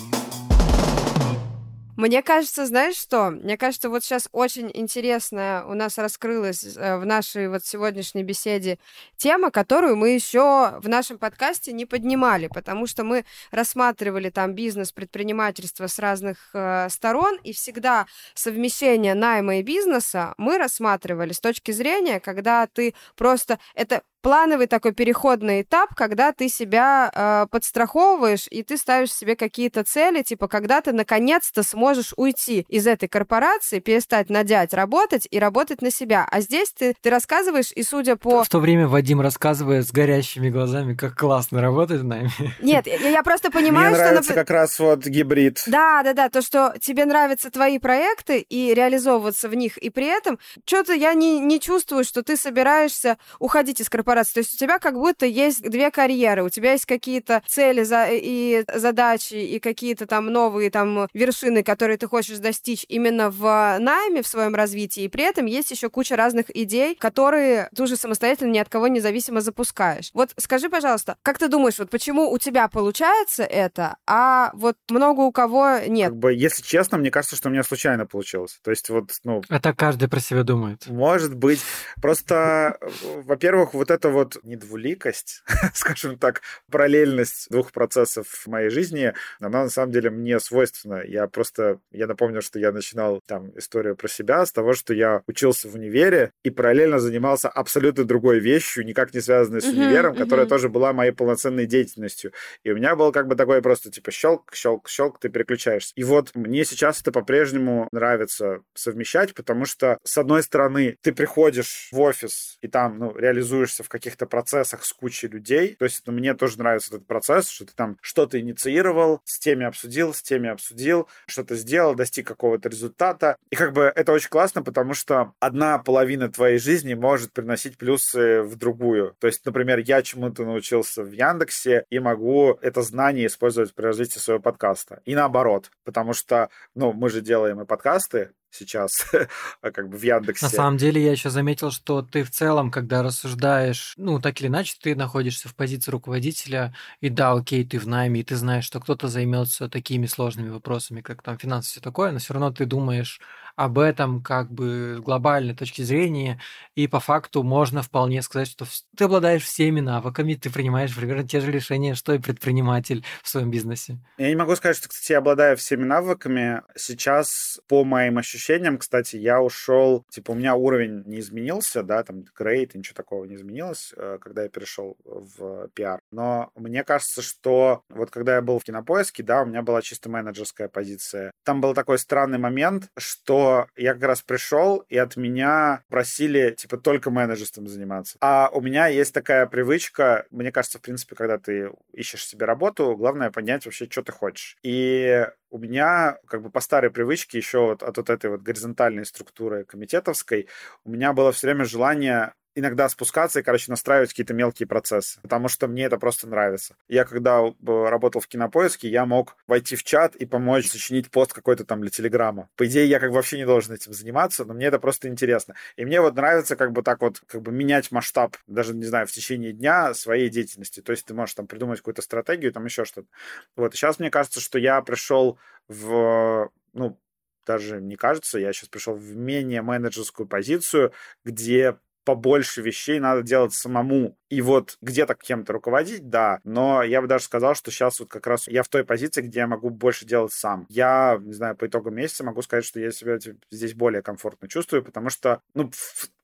S1: Мне кажется, знаешь что? Мне кажется, вот сейчас очень интересная у нас раскрылась э, в нашей вот сегодняшней беседе тема, которую мы еще в нашем подкасте не поднимали, потому что мы рассматривали там бизнес, предпринимательство с разных э, сторон, и всегда совмещение найма и бизнеса мы рассматривали с точки зрения, когда ты просто... Это плановый такой переходный этап, когда ты себя э, подстраховываешь и ты ставишь себе какие-то цели, типа когда ты наконец-то сможешь уйти из этой корпорации, перестать надять работать и работать на себя. А здесь ты, ты рассказываешь, и судя по...
S3: В то время Вадим рассказывает с горящими глазами, как классно работать с нами. *laughs*
S1: Нет, я, я просто понимаю,
S2: Мне
S1: что...
S2: нравится как раз вот гибрид.
S1: Да, да, да, то, что тебе нравятся твои проекты и реализовываться в них, и при этом что-то я не, не чувствую, что ты собираешься уходить из корпорации корпорации. То есть у тебя как будто есть две карьеры, у тебя есть какие-то цели за, и задачи, и какие-то там новые там вершины, которые ты хочешь достичь именно в найме, в своем развитии, и при этом есть еще куча разных идей, которые ты уже самостоятельно ни от кого независимо запускаешь. Вот скажи, пожалуйста, как ты думаешь, вот почему у тебя получается это, а вот много у кого нет?
S2: Как бы, если честно, мне кажется, что у меня случайно получилось. То есть вот, ну...
S3: Это каждый про себя думает.
S2: Может быть. Просто, во-первых, вот это это вот не двуликость, *laughs* скажем так, параллельность двух процессов в моей жизни, она на самом деле мне свойственна. Я просто, я напомню, что я начинал там историю про себя с того, что я учился в универе и параллельно занимался абсолютно другой вещью, никак не связанной с универом, которая тоже была моей полноценной деятельностью. И у меня был как бы такой просто типа щелк, щелк, щелк, ты переключаешься. И вот мне сейчас это по-прежнему нравится совмещать, потому что, с одной стороны, ты приходишь в офис и там, ну, реализуешься в каких-то процессах с кучей людей. То есть ну, мне тоже нравится этот процесс, что ты там что-то инициировал, с теми обсудил, с теми обсудил, что-то сделал, достиг какого-то результата. И как бы это очень классно, потому что одна половина твоей жизни может приносить плюсы в другую. То есть, например, я чему-то научился в Яндексе и могу это знание использовать при развитии своего подкаста. И наоборот, потому что, ну, мы же делаем и подкасты, сейчас *laughs* а как бы в Яндексе.
S3: На самом деле я еще заметил, что ты в целом, когда рассуждаешь, ну, так или иначе, ты находишься в позиции руководителя, и да, окей, ты в найме, и ты знаешь, что кто-то займется такими сложными вопросами, как там финансы и все такое, но все равно ты думаешь об этом как бы с глобальной точки зрения, и по факту можно вполне сказать, что ты обладаешь всеми навыками, ты принимаешь примерно те же решения, что и предприниматель в своем бизнесе.
S2: Я не могу сказать, что, кстати, я обладаю всеми навыками. Сейчас, по моим ощущениям, кстати, я ушел, типа, у меня уровень не изменился, да, там, грейд, ничего такого не изменилось, э, когда я перешел в пиар. Но мне кажется, что вот когда я был в кинопоиске, да, у меня была чисто менеджерская позиция. Там был такой странный момент, что я как раз пришел, и от меня просили, типа, только менеджерством заниматься. А у меня есть такая привычка, мне кажется, в принципе, когда ты ищешь себе работу, главное понять вообще, что ты хочешь. И у меня как бы по старой привычке еще от, от вот этой вот горизонтальной структуры комитетовской у меня было все время желание иногда спускаться и, короче, настраивать какие-то мелкие процессы, потому что мне это просто нравится. Я когда э, работал в Кинопоиске, я мог войти в чат и помочь сочинить пост какой-то там для Телеграма. По идее, я как бы вообще не должен этим заниматься, но мне это просто интересно. И мне вот нравится как бы так вот как бы менять масштаб, даже, не знаю, в течение дня своей деятельности. То есть ты можешь там придумать какую-то стратегию, там еще что-то. Вот, сейчас мне кажется, что я пришел в, ну, даже не кажется, я сейчас пришел в менее менеджерскую позицию, где побольше вещей надо делать самому. И вот где-то кем-то руководить, да, но я бы даже сказал, что сейчас вот как раз я в той позиции, где я могу больше делать сам. Я, не знаю, по итогу месяца могу сказать, что я себя здесь более комфортно чувствую, потому что, ну,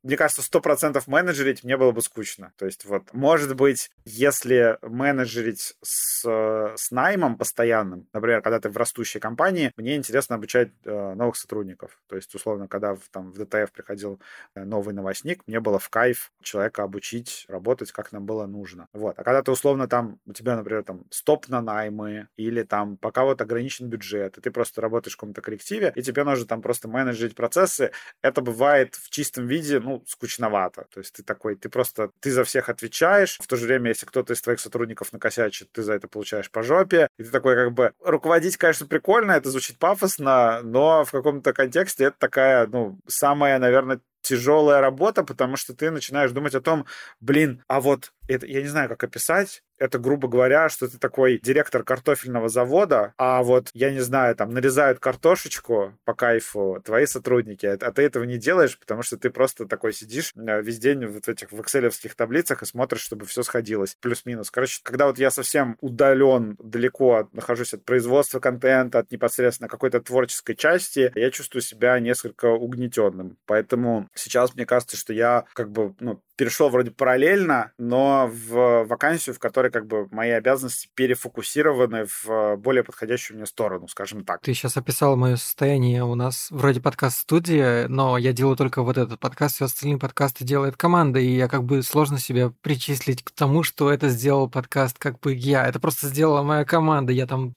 S2: мне кажется, сто процентов менеджерить мне было бы скучно. То есть вот, может быть, если менеджерить с, с наймом постоянным, например, когда ты в растущей компании, мне интересно обучать э, новых сотрудников. То есть, условно, когда в, там, в ДТФ приходил э, новый новостник, мне было в кайф человека обучить работать, как нам было нужно. Вот. А когда ты, условно, там, у тебя, например, там, стоп на наймы, или там, пока вот ограничен бюджет, и ты просто работаешь в каком-то коллективе, и тебе нужно там просто менеджерить процессы, это бывает в чистом виде, ну, скучновато. То есть ты такой, ты просто, ты за всех отвечаешь, в то же время, если кто-то из твоих сотрудников накосячит, ты за это получаешь по жопе, и ты такой как бы, руководить, конечно, прикольно, это звучит пафосно, но в каком-то контексте это такая, ну, самая, наверное, тяжелая работа, потому что ты начинаешь думать о том, блин, а вот это, я не знаю, как описать, это, грубо говоря, что ты такой директор картофельного завода, а вот, я не знаю, там, нарезают картошечку по кайфу твои сотрудники, а, а ты этого не делаешь, потому что ты просто такой сидишь э, весь день вот в этих в экселевских таблицах и смотришь, чтобы все сходилось, плюс-минус. Короче, когда вот я совсем удален, далеко от, нахожусь от производства контента, от непосредственно какой-то творческой части, я чувствую себя несколько угнетенным. Поэтому сейчас мне кажется, что я как бы, ну, перешел вроде параллельно, но в вакансию, в которой как бы мои обязанности перефокусированы в более подходящую мне сторону, скажем так.
S3: Ты сейчас описал мое состояние. У нас вроде подкаст-студия, но я делаю только вот этот подкаст, все остальные подкасты делает команда, и я как бы сложно себя причислить к тому, что это сделал подкаст как бы я. Это просто сделала моя команда. Я там...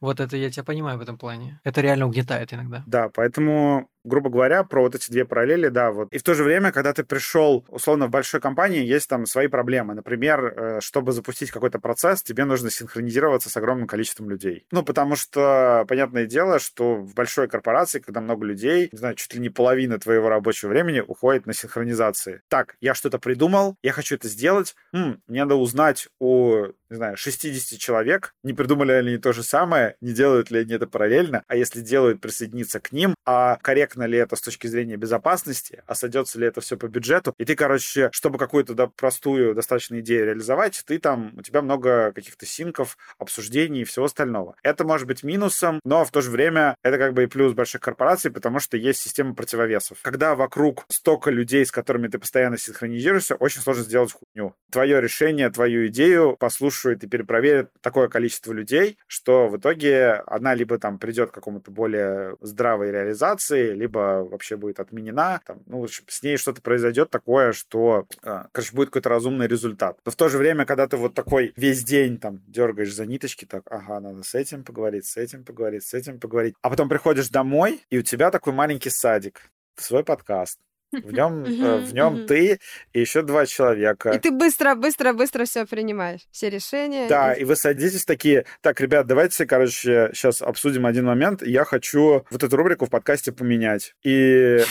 S3: Вот это я тебя понимаю в этом плане. Это реально угнетает иногда.
S2: Да, поэтому грубо говоря, про вот эти две параллели, да, вот. И в то же время, когда ты пришел, условно, в большой компании, есть там свои проблемы. Например, э, чтобы запустить какой-то процесс, тебе нужно синхронизироваться с огромным количеством людей. Ну, потому что, понятное дело, что в большой корпорации, когда много людей, не знаю, чуть ли не половина твоего рабочего времени уходит на синхронизации. Так, я что-то придумал, я хочу это сделать, М, мне надо узнать у, не знаю, 60 человек, не придумали ли они то же самое, не делают ли они это параллельно, а если делают, присоединиться к ним, а корректно ли это с точки зрения безопасности, а сойдется ли это все по бюджету. И ты, короче, чтобы какую-то да, простую достаточно идею реализовать, ты там, у тебя много каких-то синков, обсуждений и всего остального. Это может быть минусом, но в то же время это как бы и плюс больших корпораций, потому что есть система противовесов. Когда вокруг столько людей, с которыми ты постоянно синхронизируешься, очень сложно сделать хуйню. Твое решение, твою идею послушают послушают и перепроверят такое количество людей, что в итоге она либо там придет к какому-то более здравой реализации, либо вообще будет отменена. Там, ну, с ней что-то произойдет такое, что, а, короче, будет какой-то разумный результат. Но в то же время, когда ты вот такой весь день там дергаешь за ниточки, так, ага, надо с этим поговорить, с этим поговорить, с этим поговорить, а потом приходишь домой, и у тебя такой маленький садик, свой подкаст, в нем, э, в нем ты и еще два человека.
S1: И ты быстро, быстро, быстро все принимаешь, все решения.
S2: Да, и вы садитесь такие, так, ребят, давайте, короче, сейчас обсудим один момент. Я хочу вот эту рубрику в подкасте поменять. И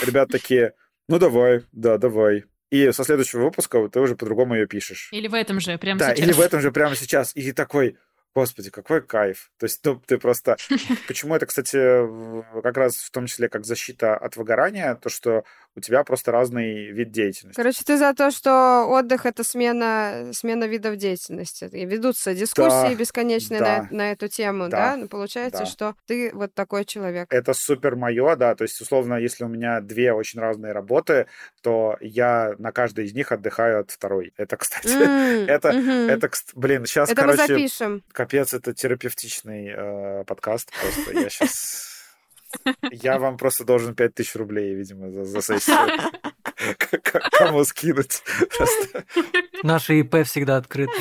S2: ребят такие, ну давай, да, давай. И со следующего выпуска ты уже по-другому ее пишешь.
S4: Или в этом же, прямо
S2: да,
S4: сейчас.
S2: или в этом же прямо сейчас. И такой, Господи, какой кайф. То есть, ну, ты просто... *laughs* Почему это, кстати, как раз в том числе как защита от выгорания, то, что у тебя просто разный вид деятельности.
S1: Короче, ты за то, что отдых — это смена, смена видов деятельности. И ведутся дискуссии да, бесконечные да, на, на эту тему, да? да? Ну, получается, да. что ты вот такой человек.
S2: Это супер мое, да. То есть, условно, если у меня две очень разные работы, то я на каждой из них отдыхаю от второй. Это, *laughs* кстати, mm, это, mm-hmm. это, блин, сейчас,
S1: это
S2: короче...
S1: мы запишем.
S2: Капец, это терапевтичный э, подкаст просто. Я сейчас... Я вам просто должен 5000 рублей, видимо, за, за сессию. *laughs* Кому скинуть? *laughs*
S3: Наши ИП всегда открыты.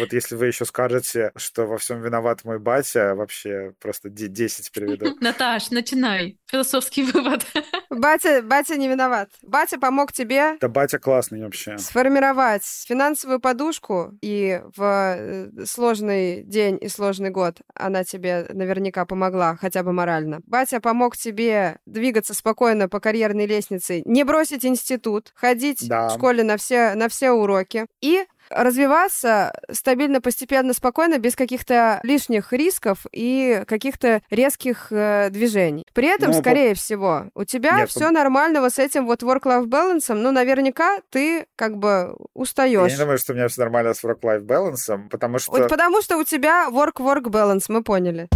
S2: Вот если вы еще скажете, что во всем виноват мой батя, вообще просто 10 переведу. *laughs*
S4: Наташ, начинай. Философский вывод. *laughs*
S1: Батя, батя не виноват. Батя помог тебе...
S2: Да батя классный вообще.
S1: Сформировать финансовую подушку, и в э, сложный день и сложный год она тебе наверняка помогла, хотя бы морально. Батя помог тебе двигаться спокойно по карьерной лестнице, не бросить институт, ходить да. в школе на все, на все уроки и развиваться стабильно, постепенно, спокойно, без каких-то лишних рисков и каких-то резких э, движений. При этом, ну, скорее по... всего, у тебя Нет, все вот с этим вот work-life balance, но наверняка ты как бы устаешь.
S2: Я не думаю, что у меня все нормально с work-life balance, потому что...
S1: Вот потому что у тебя work-work balance, мы поняли.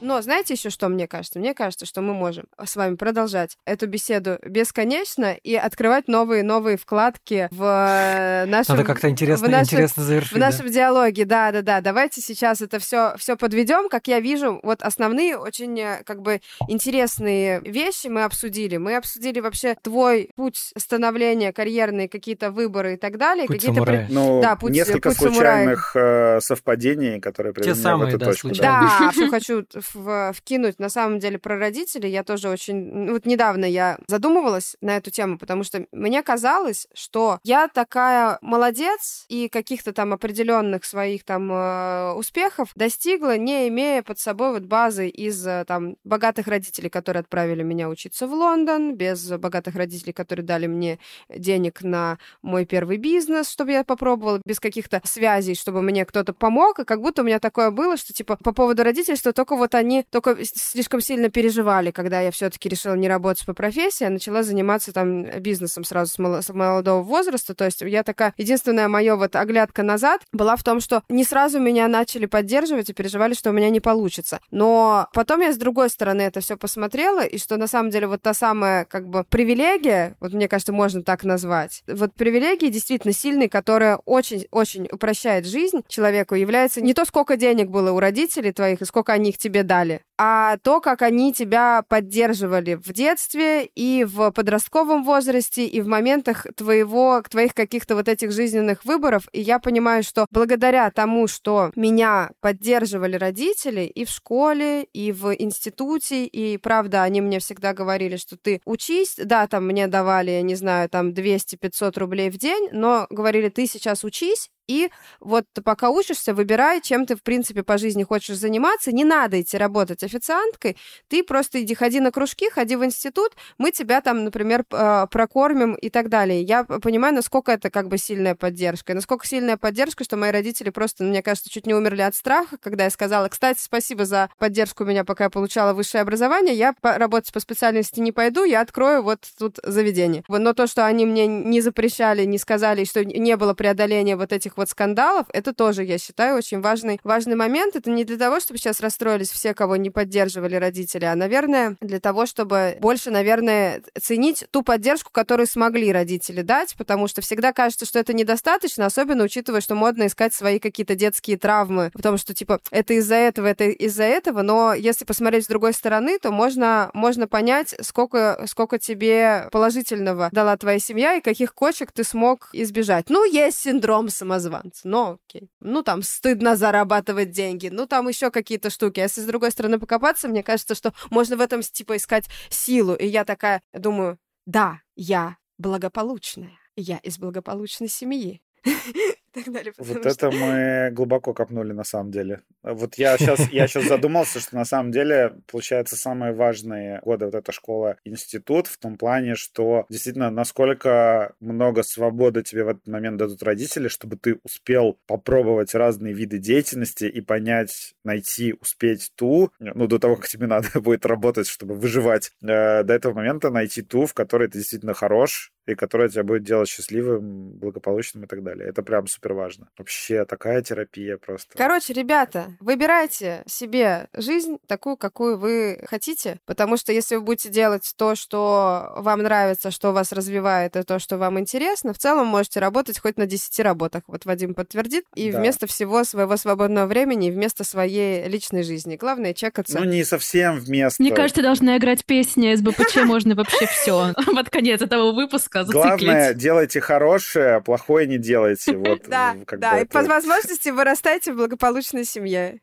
S1: Но знаете еще, что мне кажется? Мне кажется, что мы можем с вами продолжать эту беседу бесконечно и открывать новые-новые вкладки в э, нашем...
S3: Надо как-то интересно, в нашем, интересно завершить.
S1: В нашем да? диалоге, да-да-да. Давайте сейчас это все, все подведем. Как я вижу, вот основные очень э, как бы интересные вещи мы обсудили. Мы обсудили вообще твой путь становления, карьерные какие-то выборы и так далее.
S3: Путь какие-то самурая.
S2: При... Ну, да, путь, несколько путь случайных самурая. совпадений, которые привели
S3: Те самые, в эту
S1: да,
S3: точку.
S1: Да, что хочу в, вкинуть на самом деле про родителей. Я тоже очень... Вот недавно я задумывалась на эту тему, потому что мне казалось, что я такая молодец и каких-то там определенных своих там э, успехов достигла, не имея под собой вот базы из э, там богатых родителей, которые отправили меня учиться в Лондон, без богатых родителей, которые дали мне денег на мой первый бизнес, чтобы я попробовала, без каких-то связей, чтобы мне кто-то помог, и как будто у меня такое было, что типа по поводу родителей, что только вот они только слишком сильно переживали, когда я все-таки решила не работать по профессии, а начала заниматься там бизнесом сразу с, мол- с молодого возраста. То есть я такая, единственная моя вот оглядка назад была в том, что не сразу меня начали поддерживать и переживали, что у меня не получится. Но потом я с другой стороны это все посмотрела, и что на самом деле вот та самая как бы привилегия, вот мне кажется, можно так назвать, вот привилегия действительно сильной, которая очень-очень упрощает жизнь человеку, является не то, сколько денег было у родителей твоих и сколько они их тебе дали, а то, как они тебя поддерживали в детстве и в подростковом возрасте, и в моментах твоего, твоих каких-то вот этих жизненных выборов. И я понимаю, что благодаря тому, что меня поддерживали родители и в школе, и в институте, и правда, они мне всегда говорили, что ты учись, да, там мне давали, я не знаю, там 200-500 рублей в день, но говорили, ты сейчас учись, и вот пока учишься, выбирай, чем ты, в принципе, по жизни хочешь заниматься. Не надо идти работать официанткой. Ты просто иди, ходи на кружки, ходи в институт, мы тебя там, например, а, прокормим и так далее. Я понимаю, насколько это как бы сильная поддержка. Насколько сильная поддержка, что мои родители просто, мне кажется, чуть не умерли от страха, когда я сказала, кстати, спасибо за поддержку меня, пока я получала высшее образование. Я работать по специальности не пойду, я открою вот тут заведение. Но то, что они мне не запрещали, не сказали, что не было преодоления вот этих вот скандалов, это тоже, я считаю, очень важный, важный момент. Это не для того, чтобы сейчас расстроились все, кого не поддерживали родители, а, наверное, для того, чтобы больше, наверное, ценить ту поддержку, которую смогли родители дать, потому что всегда кажется, что это недостаточно, особенно учитывая, что модно искать свои какие-то детские травмы, потому что, типа, это из-за этого, это из-за этого, но если посмотреть с другой стороны, то можно, можно понять, сколько, сколько тебе положительного дала твоя семья и каких кочек ты смог избежать. Ну, есть синдром самозванца, но окей. Ну, там, стыдно зарабатывать деньги, ну, там еще какие-то штуки. А если с другой стороны покопаться, мне кажется, что можно в этом, типа, искать силу. И я такая думаю, да, я благополучная. Я из благополучной семьи. *laughs* *laughs*
S2: так далее. Вот это мы глубоко копнули на самом деле. Вот я сейчас, я сейчас задумался, что на самом деле, получается, самые важные годы вот эта школа-институт в том плане, что действительно, насколько много свободы тебе в этот момент дадут родители, чтобы ты успел попробовать разные виды деятельности и понять, найти, успеть ту, ну, до того, как тебе надо *laughs* будет работать, чтобы выживать, э, до этого момента найти ту, в которой ты действительно хорош, и которая тебя будет делать счастливым, благополучным и так далее. Это прям супер важно. Вообще такая терапия просто.
S1: Короче, ребята, выбирайте себе жизнь такую, какую вы хотите, потому что если вы будете делать то, что вам нравится, что вас развивает, и то, что вам интересно, в целом можете работать хоть на 10 работах. Вот Вадим подтвердит. И да. вместо всего своего свободного времени, вместо своей личной жизни. Главное чекаться.
S2: Ну, не совсем вместо.
S4: Мне кажется, должна играть песня СБПЧ *laughs* «Можно вообще все» под *laughs* конец этого выпуска
S2: Главное, делайте хорошее, плохое не делайте. *laughs* Вот
S1: да, да, и по возможности вырастайте в благополучной семье.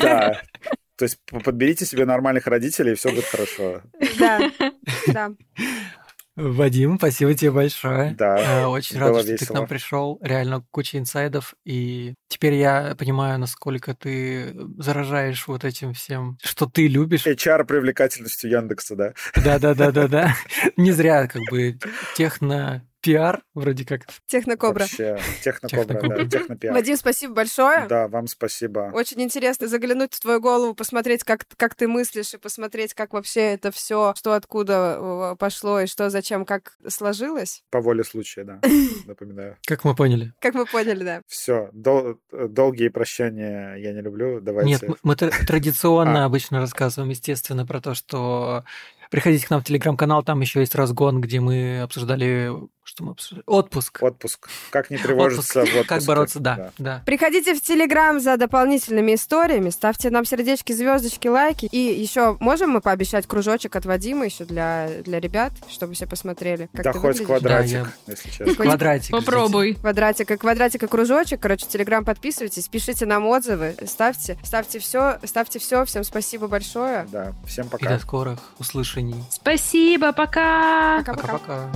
S2: Да. То есть подберите себе нормальных родителей, и все будет хорошо.
S1: Да, да.
S3: Вадим, спасибо тебе большое.
S2: Да.
S3: Э, очень рад, что весело. ты к нам пришел. Реально куча инсайдов. И теперь я понимаю, насколько ты заражаешь вот этим всем, что ты любишь.
S2: HR привлекательностью Яндекса, да?
S3: Да, да, да, да, да. Не зря, как бы техно пиар вроде как.
S1: Технокобра.
S2: Вообще, технокобра, да, технопиар.
S1: Вадим, спасибо большое.
S2: Да, вам спасибо.
S1: Очень интересно заглянуть в твою голову, посмотреть, как, как ты мыслишь, и посмотреть, как вообще это все, что откуда э, пошло, и что, зачем, как сложилось.
S2: По воле случая, да, *laughs* напоминаю.
S3: Как мы поняли.
S1: Как мы поняли, да.
S2: Все, дол- долгие прощания я не люблю, давайте...
S3: Нет, мы *laughs* традиционно а. обычно рассказываем, естественно, про то, что Приходите к нам в телеграм-канал, там еще есть разгон, где мы обсуждали, что мы обсуждали? Отпуск.
S2: Отпуск. Как не тревожиться Отпуск. в отпуске.
S3: Как бороться, да, да. да.
S1: Приходите в телеграм за дополнительными историями, ставьте нам сердечки, звездочки, лайки. И еще можем мы пообещать кружочек от Вадима еще для, для ребят, чтобы все посмотрели, как
S2: да
S1: ты
S2: хоть
S1: выглядишь.
S2: квадратик, да, я... если честно.
S3: Квадратик.
S4: Попробуй.
S1: Квадратик, и квадратик и кружочек. Короче, телеграм подписывайтесь, пишите нам отзывы, ставьте, ставьте все, ставьте все. Всем спасибо большое.
S2: Да, всем пока.
S3: И до скорых услышаний.
S4: Спасибо, пока.
S1: Пока-пока.